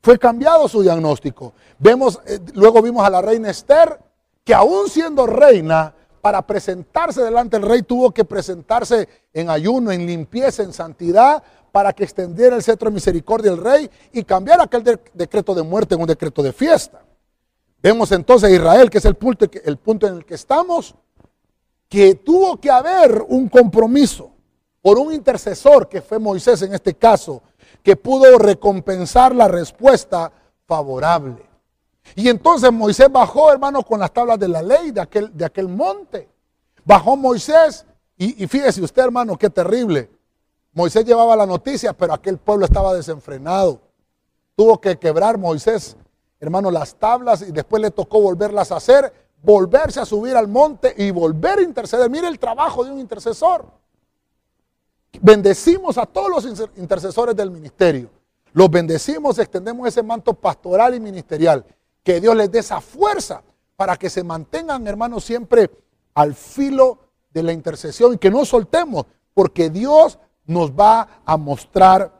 Fue cambiado su diagnóstico. Vemos, eh, luego vimos a la reina Esther, que aún siendo reina, para presentarse delante del rey tuvo que presentarse en ayuno, en limpieza, en santidad, para que extendiera el cetro de misericordia del rey y cambiara aquel decreto de muerte en un decreto de fiesta. Vemos entonces a Israel, que es el punto, el punto en el que estamos, que tuvo que haber un compromiso por un intercesor, que fue Moisés en este caso, que pudo recompensar la respuesta favorable. Y entonces Moisés bajó, hermano, con las tablas de la ley de aquel, de aquel monte. Bajó Moisés y, y fíjese usted, hermano, qué terrible. Moisés llevaba la noticia, pero aquel pueblo estaba desenfrenado. Tuvo que quebrar Moisés hermano, las tablas y después le tocó volverlas a hacer, volverse a subir al monte y volver a interceder. Mire el trabajo de un intercesor. Bendecimos a todos los intercesores del ministerio. Los bendecimos, extendemos ese manto pastoral y ministerial. Que Dios les dé esa fuerza para que se mantengan, hermanos, siempre al filo de la intercesión y que no soltemos, porque Dios nos va a mostrar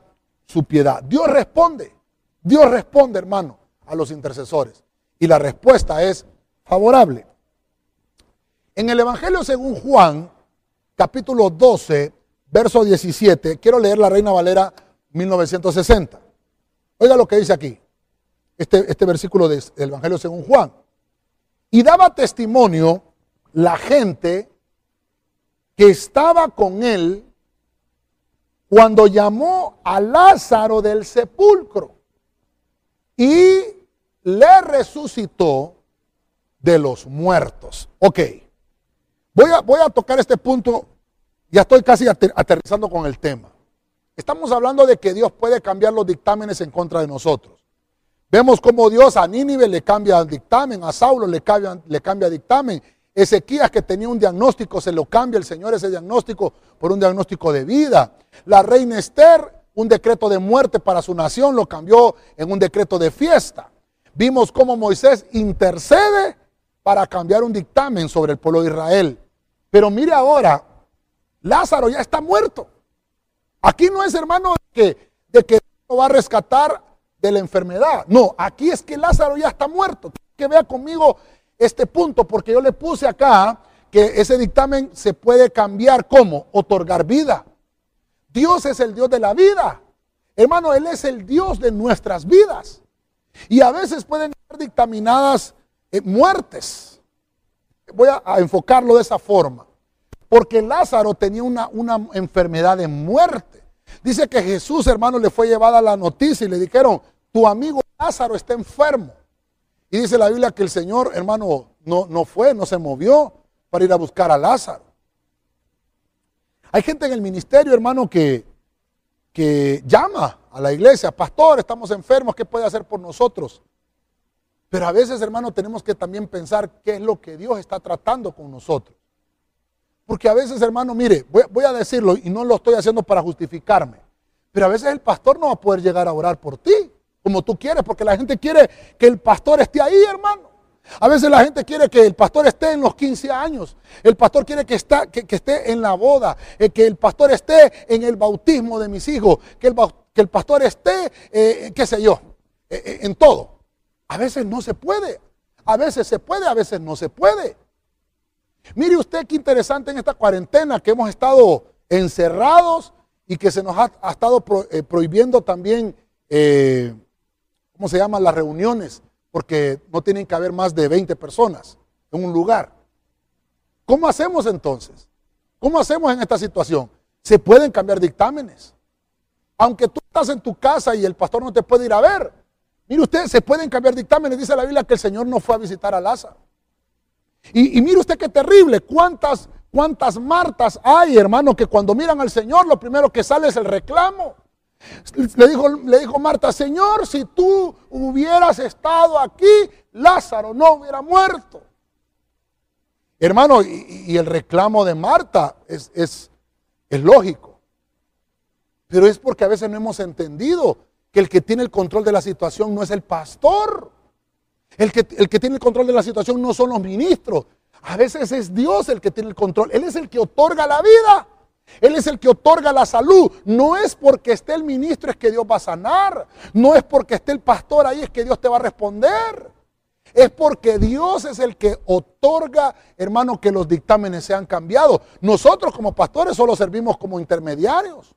su piedad. Dios responde, Dios responde, hermano a los intercesores? Y la respuesta es favorable. En el Evangelio según Juan, capítulo 12, verso 17, quiero leer la Reina Valera 1960. Oiga lo que dice aquí, este, este versículo del Evangelio según Juan. Y daba testimonio la gente que estaba con él cuando llamó a Lázaro del sepulcro y le resucitó de los muertos. Ok, voy a, voy a tocar este punto, ya estoy casi aterrizando con el tema. Estamos hablando de que Dios puede cambiar los dictámenes en contra de nosotros. Vemos cómo Dios a Nínive le cambia el dictamen, a Saulo le cambia, le cambia dictamen. Ezequías que tenía un diagnóstico, se lo cambia el Señor ese diagnóstico por un diagnóstico de vida. La reina Esther, un decreto de muerte para su nación, lo cambió en un decreto de fiesta. Vimos cómo Moisés intercede para cambiar un dictamen sobre el pueblo de Israel. Pero mire ahora, Lázaro ya está muerto. Aquí no es, hermano, que, de que lo va a rescatar de la enfermedad. No, aquí es que Lázaro ya está muerto. Que vea conmigo este punto, porque yo le puse acá que ese dictamen se puede cambiar como otorgar vida. Dios es el Dios de la vida. Hermano, Él es el Dios de nuestras vidas. Y a veces pueden ser dictaminadas eh, muertes. Voy a, enfocarlo de esa forma. Porque Lázaro tenía una, una enfermedad de muerte. Dice que Jesús, hermano, le fue llevada la noticia y le dijeron, tu amigo Lázaro está enfermo. Y dice la Biblia que el Señor, hermano, no, no fue, no se movió para ir a buscar a Lázaro. Hay gente en el ministerio, hermano, que, que llama a la iglesia, pastor, estamos enfermos, ¿qué puede hacer por nosotros? Pero a veces, hermano, tenemos que también pensar qué es lo que Dios está tratando con nosotros. Porque a veces, hermano, mire, voy, a decirlo y no lo estoy haciendo para justificarme, pero a veces el pastor no va a poder llegar a orar por ti como tú quieres, porque la gente quiere que el pastor esté ahí, hermano. A veces la gente quiere que el pastor esté en los 15 años. El pastor quiere que, está, que, esté en la boda. Eh, que el pastor esté en el bautismo de mis hijos. Que el, que el pastor esté, eh, qué sé yo, eh, en todo. A veces no se puede. A veces se puede, a veces no se puede. Mire usted qué interesante en esta cuarentena que hemos estado encerrados y que se nos ha, estado prohibiendo también, ¿cómo se llaman? Las reuniones porque no tienen que haber más de 20 personas en un lugar. ¿Cómo hacemos entonces? ¿Cómo hacemos en esta situación? Se pueden cambiar dictámenes. Aunque tú estás en tu casa y el pastor no te puede ir a ver. Mire usted, se pueden cambiar dictámenes. Dice la Biblia que el Señor no fue a visitar a Lázaro. Y, y mire usted qué terrible. ¿Cuántas, cuántas Martas hay, hermano, que cuando miran al Señor lo primero que sale es el reclamo. Le dijo, le dijo Marta, Señor, si tú hubieras estado aquí, Lázaro no hubiera muerto. Hermano, y, el reclamo de Marta es, es, es lógico. Pero es porque a veces no hemos entendido que el que tiene el control de la situación no es el pastor. El que, el que tiene el control de la situación no son los ministros. A veces es Dios el que tiene el control. Él es el que otorga la vida. Él es el que otorga la salud. No es porque esté el ministro es que Dios va a sanar. No es porque esté el pastor ahí es que Dios te va a responder. Es porque Dios es el que otorga, hermano, que los dictámenes sean cambiados. Nosotros como pastores solo servimos como intermediarios.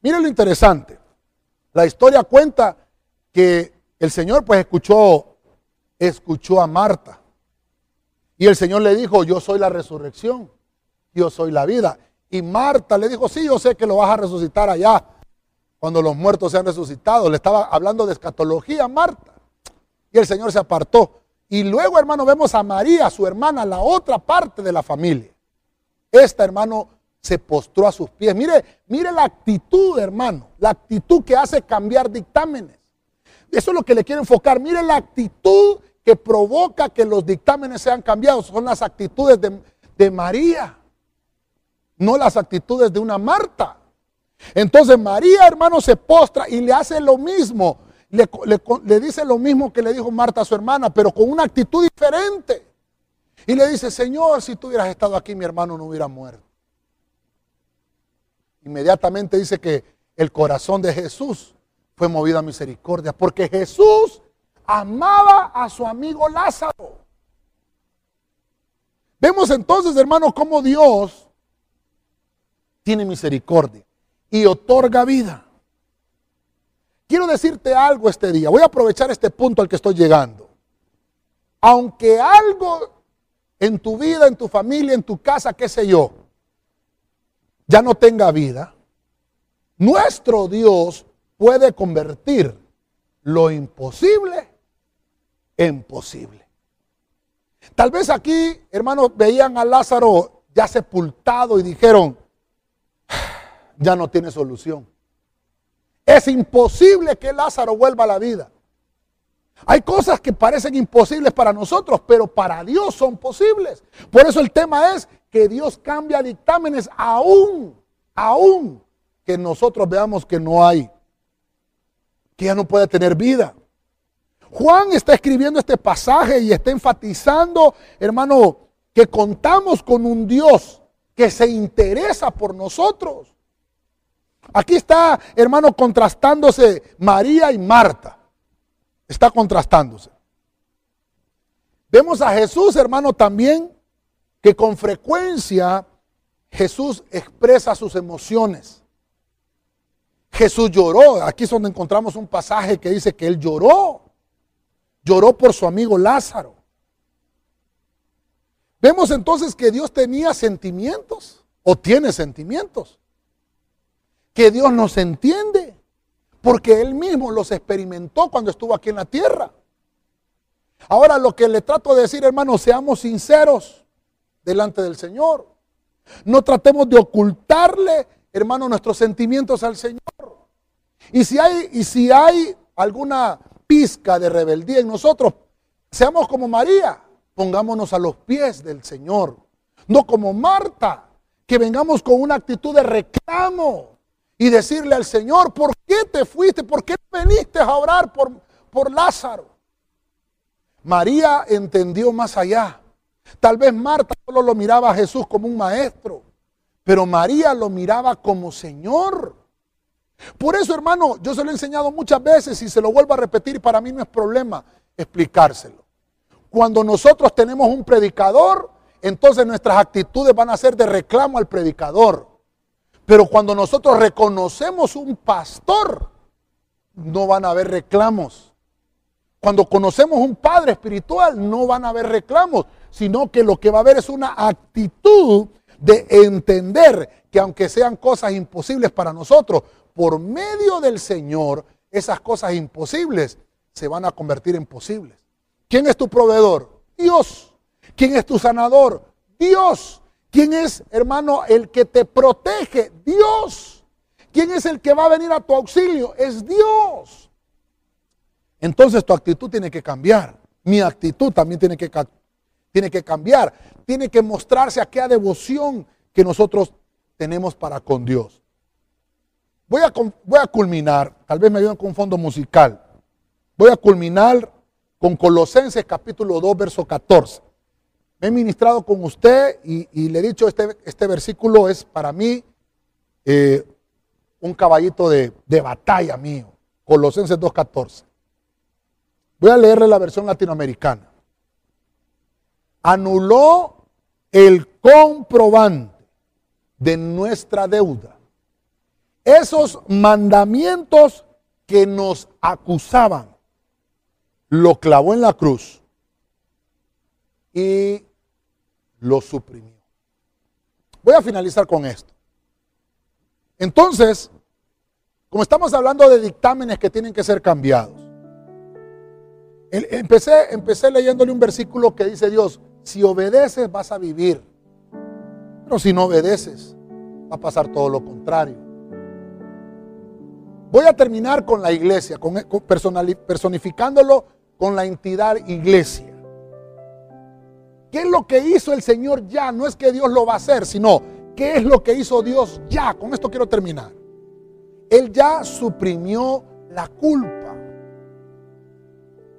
Miren lo interesante. La historia cuenta que el Señor pues escuchó, escuchó a Marta. Y el Señor le dijo, yo soy la resurrección yo soy la vida. Y Marta le dijo, sí, yo sé que lo vas a resucitar allá, cuando los muertos sean resucitados. Le estaba hablando de escatología Marta. Y el Señor se apartó. Y luego, hermano, vemos a María, su hermana, la otra parte de la familia. Esta, hermano, se postró a sus pies. Mire, mire la actitud, hermano, la actitud que hace cambiar dictámenes. Eso es lo que le quiero enfocar. Mire la actitud que provoca que los dictámenes sean cambiados. Son las actitudes de, de María no las actitudes de una Marta. Entonces María, hermano, se postra y le hace lo mismo. Le, dice lo mismo que le dijo Marta a su hermana, pero con una actitud diferente. Y le dice, Señor, si tú hubieras estado aquí, mi hermano no hubiera muerto. Inmediatamente dice que el corazón de Jesús fue movido a misericordia, porque Jesús amaba a su amigo Lázaro. Vemos entonces, hermano, cómo Dios tiene misericordia y otorga vida. Quiero decirte algo este día. Voy a aprovechar este punto al que estoy llegando. Aunque algo en tu vida, en tu familia, en tu casa, qué sé yo, ya no tenga vida, nuestro Dios puede convertir lo imposible en posible. Tal vez aquí, hermanos, veían a Lázaro ya sepultado y dijeron, ya no tiene solución. Es imposible que Lázaro vuelva a la vida. Hay cosas que parecen imposibles para nosotros, pero para Dios son posibles. Por eso el tema es que Dios cambia dictámenes aún, aún que nosotros veamos que no hay, que ya no puede tener vida. Juan está escribiendo este pasaje y está enfatizando, hermano, que contamos con un Dios que se interesa por nosotros. Aquí está, hermano, contrastándose María y Marta. Está contrastándose. Vemos a Jesús, hermano, también que con frecuencia Jesús expresa sus emociones. Jesús lloró. Aquí es donde encontramos un pasaje que dice que él lloró. Lloró por su amigo Lázaro. Vemos entonces que Dios tenía sentimientos o tiene sentimientos. Que Dios nos entiende. Porque Él mismo los experimentó cuando estuvo aquí en la tierra. Ahora lo que le trato de decir, hermano, seamos sinceros delante del Señor. No tratemos de ocultarle, hermano, nuestros sentimientos al Señor. Y si hay, y si hay alguna pizca de rebeldía en nosotros, seamos como María, pongámonos a los pies del Señor. No como Marta, que vengamos con una actitud de reclamo y decirle al Señor, ¿por qué te fuiste? ¿Por qué veniste a orar por, por Lázaro? María entendió más allá. Tal vez Marta solo lo miraba a Jesús como un maestro, pero María lo miraba como Señor. Por eso, hermano, yo se lo he enseñado muchas veces y se lo vuelvo a repetir, para mí no es problema explicárselo. Cuando nosotros tenemos un predicador, entonces nuestras actitudes van a ser de reclamo al predicador. Pero cuando nosotros reconocemos un pastor, no van a haber reclamos. Cuando conocemos un padre espiritual, no van a haber reclamos, sino que lo que va a haber es una actitud de entender que aunque sean cosas imposibles para nosotros, por medio del Señor, esas cosas imposibles se van a convertir en posibles. ¿Quién es tu proveedor? Dios. ¿Quién es tu sanador? Dios. ¿Quién es, hermano, el que te protege? Dios. ¿Quién es el que va a venir a tu auxilio? Es Dios. Entonces tu actitud tiene que cambiar. Mi actitud también tiene que, tiene que cambiar. Tiene que mostrarse aquella devoción que nosotros tenemos para con Dios. Voy a, culminar, tal vez me ayuden con un fondo musical. Voy a culminar con Colosenses capítulo 2, verso 14. Me he ministrado con usted y, le he dicho, este, este versículo es para mí eh, un caballito de, de batalla mío. Colosenses 2.14. Voy a leerle la versión latinoamericana. Anuló el comprobante de nuestra deuda. Esos mandamientos que nos acusaban lo clavó en la cruz y lo suprimió. Voy a finalizar con esto. Entonces, como estamos hablando de dictámenes que tienen que ser cambiados, empecé, empecé leyéndole un versículo que dice Dios, si obedeces vas a vivir, pero si no obedeces va a pasar todo lo contrario. Voy a terminar con la iglesia, con, personificándolo con la entidad iglesia. ¿Qué es lo que hizo el Señor ya? No es que Dios lo va a hacer, sino qué es lo que hizo Dios ya. Con esto quiero terminar. Él ya suprimió la culpa.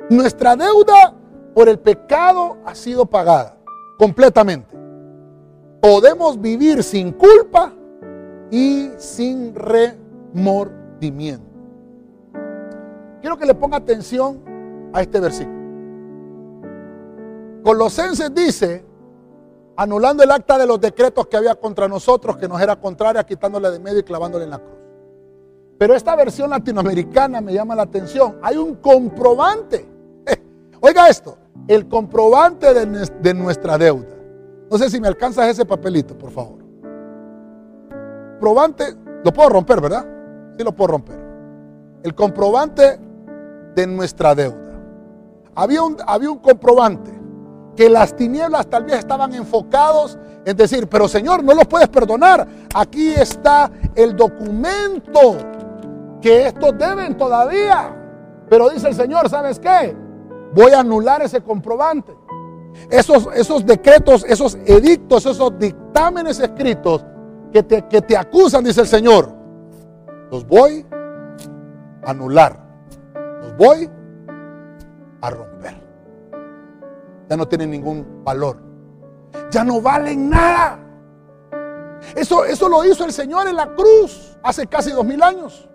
Nuestra deuda por el pecado ha sido pagada completamente. Podemos vivir sin culpa y sin remordimiento. Quiero que le ponga atención a este versículo. Colosenses dice, anulando el acta de los decretos que había contra nosotros, que nos era contraria, quitándole de medio y clavándole en la cruz. Pero esta versión latinoamericana me llama la atención. Hay un comprobante. oiga esto, el comprobante de, de nuestra deuda. No sé si me alcanzas ese papelito, por favor. Probante, lo puedo romper, ¿verdad? Sí lo puedo romper. El comprobante de nuestra deuda. Había un, había un comprobante que las tinieblas tal vez estaban enfocados en decir, pero Señor, no los puedes perdonar. Aquí está el documento que estos deben todavía. Pero dice el Señor, ¿sabes qué? Voy a anular ese comprobante. Esos, esos decretos, esos edictos, esos dictámenes escritos que te, que te acusan, dice el Señor, los voy a anular. Los voy a romper. Ya no tienen ningún valor. Ya no valen nada. Eso, eso lo hizo el Señor en la cruz hace casi dos mil años.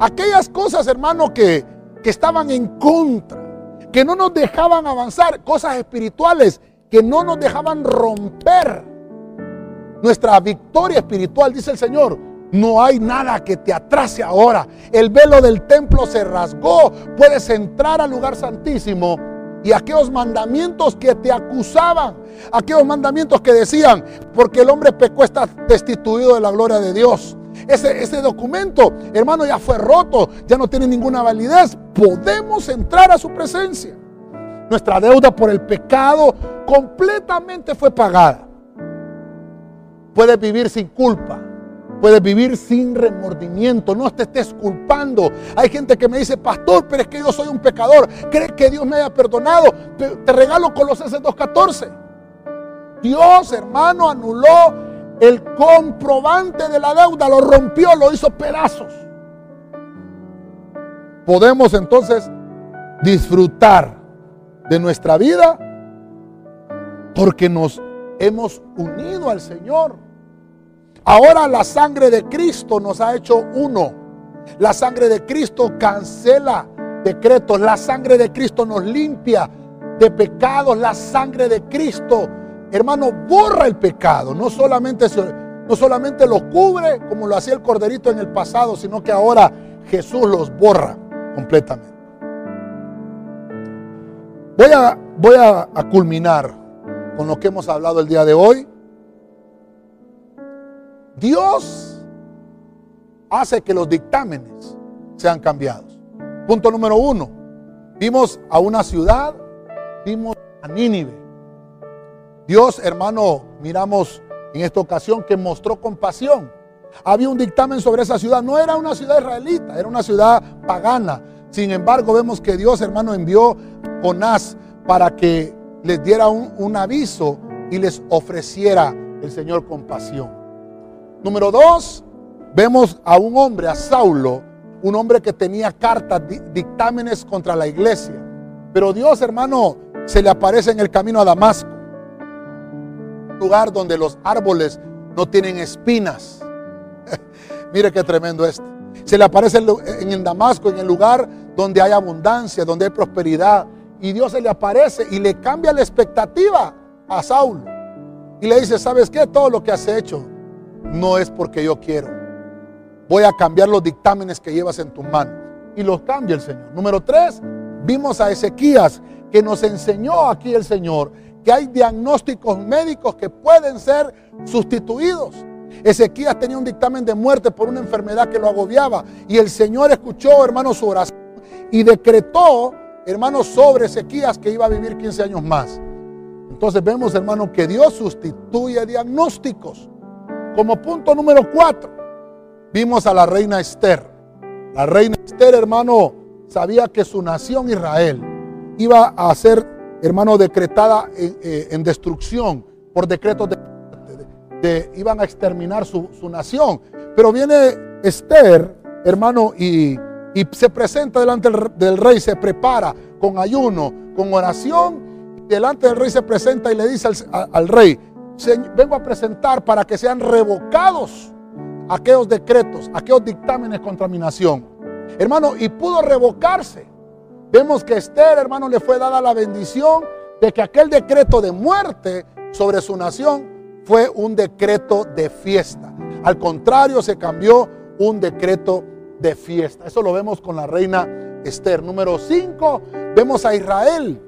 Aquellas cosas, hermano, que, que estaban en contra, que no nos dejaban avanzar, cosas espirituales que no nos dejaban romper nuestra victoria espiritual, dice el Señor. No hay nada que te atrase ahora. El velo del templo se rasgó. Puedes entrar al lugar santísimo. Y aquellos mandamientos que te acusaban, aquellos mandamientos que decían, porque el hombre pecó está destituido de la gloria de Dios. Ese, ese documento, hermano, ya fue roto, ya no tiene ninguna validez. Podemos entrar a su presencia. Nuestra deuda por el pecado completamente fue pagada. Puedes vivir sin culpa. Puedes vivir sin remordimiento, no te estés culpando. Hay gente que me dice, pastor, pero es que yo soy un pecador. ¿Crees que Dios me haya perdonado? Te regalo Colosenses 2.14. Dios, hermano, anuló el comprobante de la deuda, lo rompió, lo hizo pedazos. Podemos entonces disfrutar de nuestra vida porque nos hemos unido al Señor. Ahora la sangre de Cristo nos ha hecho uno. La sangre de Cristo cancela decretos. La sangre de Cristo nos limpia de pecados. La sangre de Cristo, hermano, borra el pecado. No solamente, no solamente los cubre como lo hacía el corderito en el pasado, sino que ahora Jesús los borra completamente. Voy a, voy a culminar con lo que hemos hablado el día de hoy. Dios hace que los dictámenes sean cambiados. Punto número uno. Vimos a una ciudad, vimos a Nínive. Dios, hermano, miramos en esta ocasión que mostró compasión. Había un dictamen sobre esa ciudad. No era una ciudad israelita, era una ciudad pagana. Sin embargo, vemos que Dios, hermano, envió a Jonás para que les diera un, un aviso y les ofreciera el Señor compasión. Número dos, vemos a un hombre, a Saulo, un hombre que tenía cartas, dictámenes contra la iglesia. Pero Dios, hermano, se le aparece en el camino a Damasco, lugar donde los árboles no tienen espinas. Mire qué tremendo esto. Se le aparece en el Damasco, en el lugar donde hay abundancia, donde hay prosperidad. Y Dios se le aparece y le cambia la expectativa a Saulo. Y le dice, ¿sabes qué? Todo lo que has hecho no es porque yo quiero. Voy a cambiar los dictámenes que llevas en tu mano. Y los cambia el Señor. Número tres, vimos a Ezequías que nos enseñó aquí el Señor que hay diagnósticos médicos que pueden ser sustituidos. Ezequías tenía un dictamen de muerte por una enfermedad que lo agobiaba. Y el Señor escuchó, hermano, su oración y decretó, hermano, sobre Ezequías que iba a vivir 15 años más. Entonces vemos, hermano, que Dios sustituye diagnósticos. Como punto número cuatro, vimos a la reina Esther. La reina Esther, hermano, sabía que su nación Israel iba a ser, hermano, decretada en, eh, destrucción por decretos de, iban a exterminar su, nación. Pero viene Esther, hermano, y, se presenta delante del, rey, se prepara con ayuno, con oración. Delante del rey se presenta y le dice al rey, vengo a presentar para que sean revocados aquellos decretos, aquellos dictámenes contra mi nación. Hermano, y pudo revocarse. Vemos que Esther, hermano, le fue dada la bendición de que aquel decreto de muerte sobre su nación fue un decreto de fiesta. Al contrario, se cambió un decreto de fiesta. Eso lo vemos con la reina Esther. Número 5, vemos a Israel,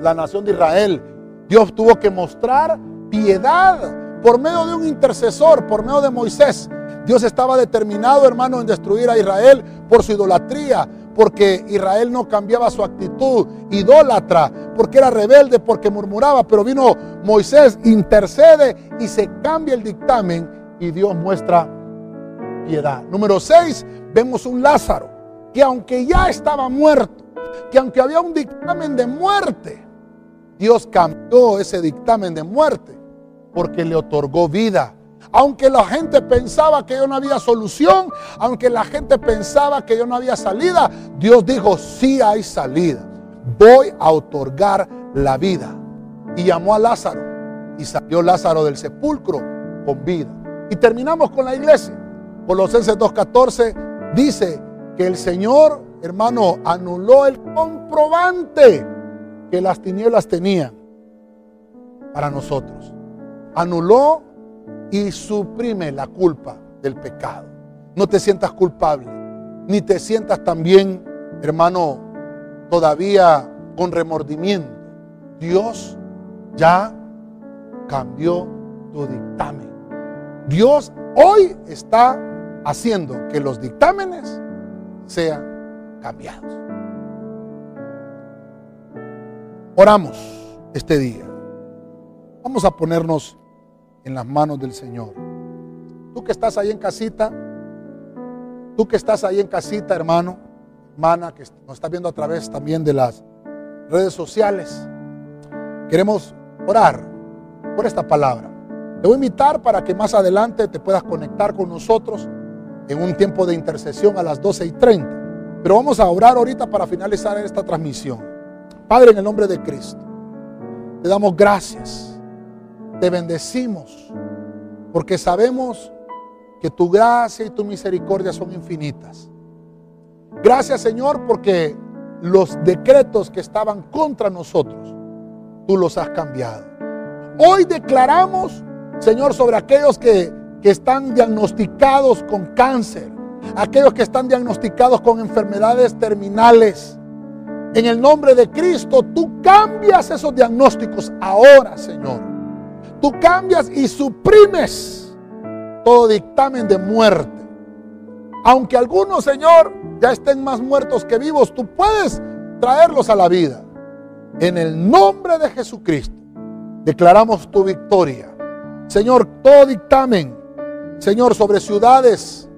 la nación de Israel. Dios tuvo que mostrar piedad por medio de un intercesor, por medio de Moisés. Dios estaba determinado, hermano, en destruir a Israel por su idolatría, porque Israel no cambiaba su actitud idólatra, porque era rebelde, porque murmuraba, pero vino Moisés, intercede y se cambia el dictamen y Dios muestra piedad. Número 6, vemos un Lázaro que aunque ya estaba muerto, que aunque había un dictamen de muerte, Dios cambió ese dictamen de muerte porque le otorgó vida. Aunque la gente pensaba que yo no había solución, aunque la gente pensaba que yo no había salida, Dios dijo, sí hay salida. Voy a otorgar la vida. Y llamó a Lázaro. Y salió Lázaro del sepulcro con vida. Y terminamos con la iglesia. Colosenses 2.14 dice que el Señor, hermano, anuló el comprobante que las tinieblas tenían para nosotros. Anuló y suprime la culpa del pecado. No te sientas culpable, ni te sientas también, hermano, todavía con remordimiento. Dios ya cambió tu dictamen. Dios hoy está haciendo que los dictámenes sean cambiados. Oramos este día. Vamos a ponernos en las manos del Señor. Tú que estás ahí en casita, tú que estás ahí en casita, hermano, hermana, que nos está viendo a través también de las redes sociales, queremos orar por esta palabra. Te voy a invitar para que más adelante te puedas conectar con nosotros en un tiempo de intercesión a las 12 y 30. Pero vamos a orar ahorita para finalizar esta transmisión. Padre, en el nombre de Cristo, te damos gracias, te bendecimos, porque sabemos que tu gracia y tu misericordia son infinitas. Gracias Señor porque los decretos que estaban contra nosotros, tú los has cambiado. Hoy declaramos, Señor, sobre aquellos que, que están diagnosticados con cáncer, aquellos que están diagnosticados con enfermedades terminales. En el nombre de Cristo, tú cambias esos diagnósticos ahora, Señor. Tú cambias y suprimes todo dictamen de muerte. Aunque algunos, Señor, ya estén más muertos que vivos, tú puedes traerlos a la vida. En el nombre de Jesucristo, declaramos tu victoria. Señor, todo dictamen, Señor, sobre ciudades,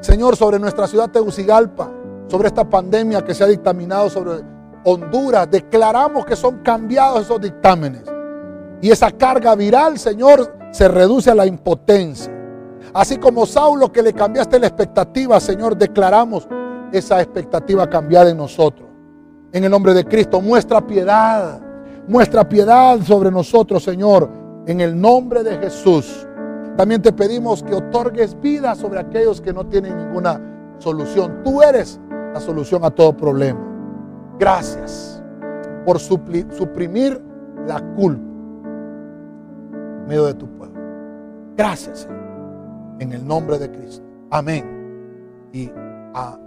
Señor, sobre nuestra ciudad Tegucigalpa, sobre esta pandemia que se ha dictaminado sobre Honduras, declaramos que son cambiados esos dictámenes. Y esa carga viral, Señor, se reduce a la impotencia. Así como Saulo que le cambiaste la expectativa, Señor, declaramos esa expectativa cambiada en nosotros. En el nombre de Cristo, muestra piedad, muestra piedad sobre nosotros, Señor, en el nombre de Jesús. También te pedimos que otorgues vida sobre aquellos que no tienen ninguna solución. Tú eres la solución a todo problema. Gracias por suprimir la culpa medio de tu pueblo. Gracias, Señor. En el nombre de Cristo. Amén. Y amén.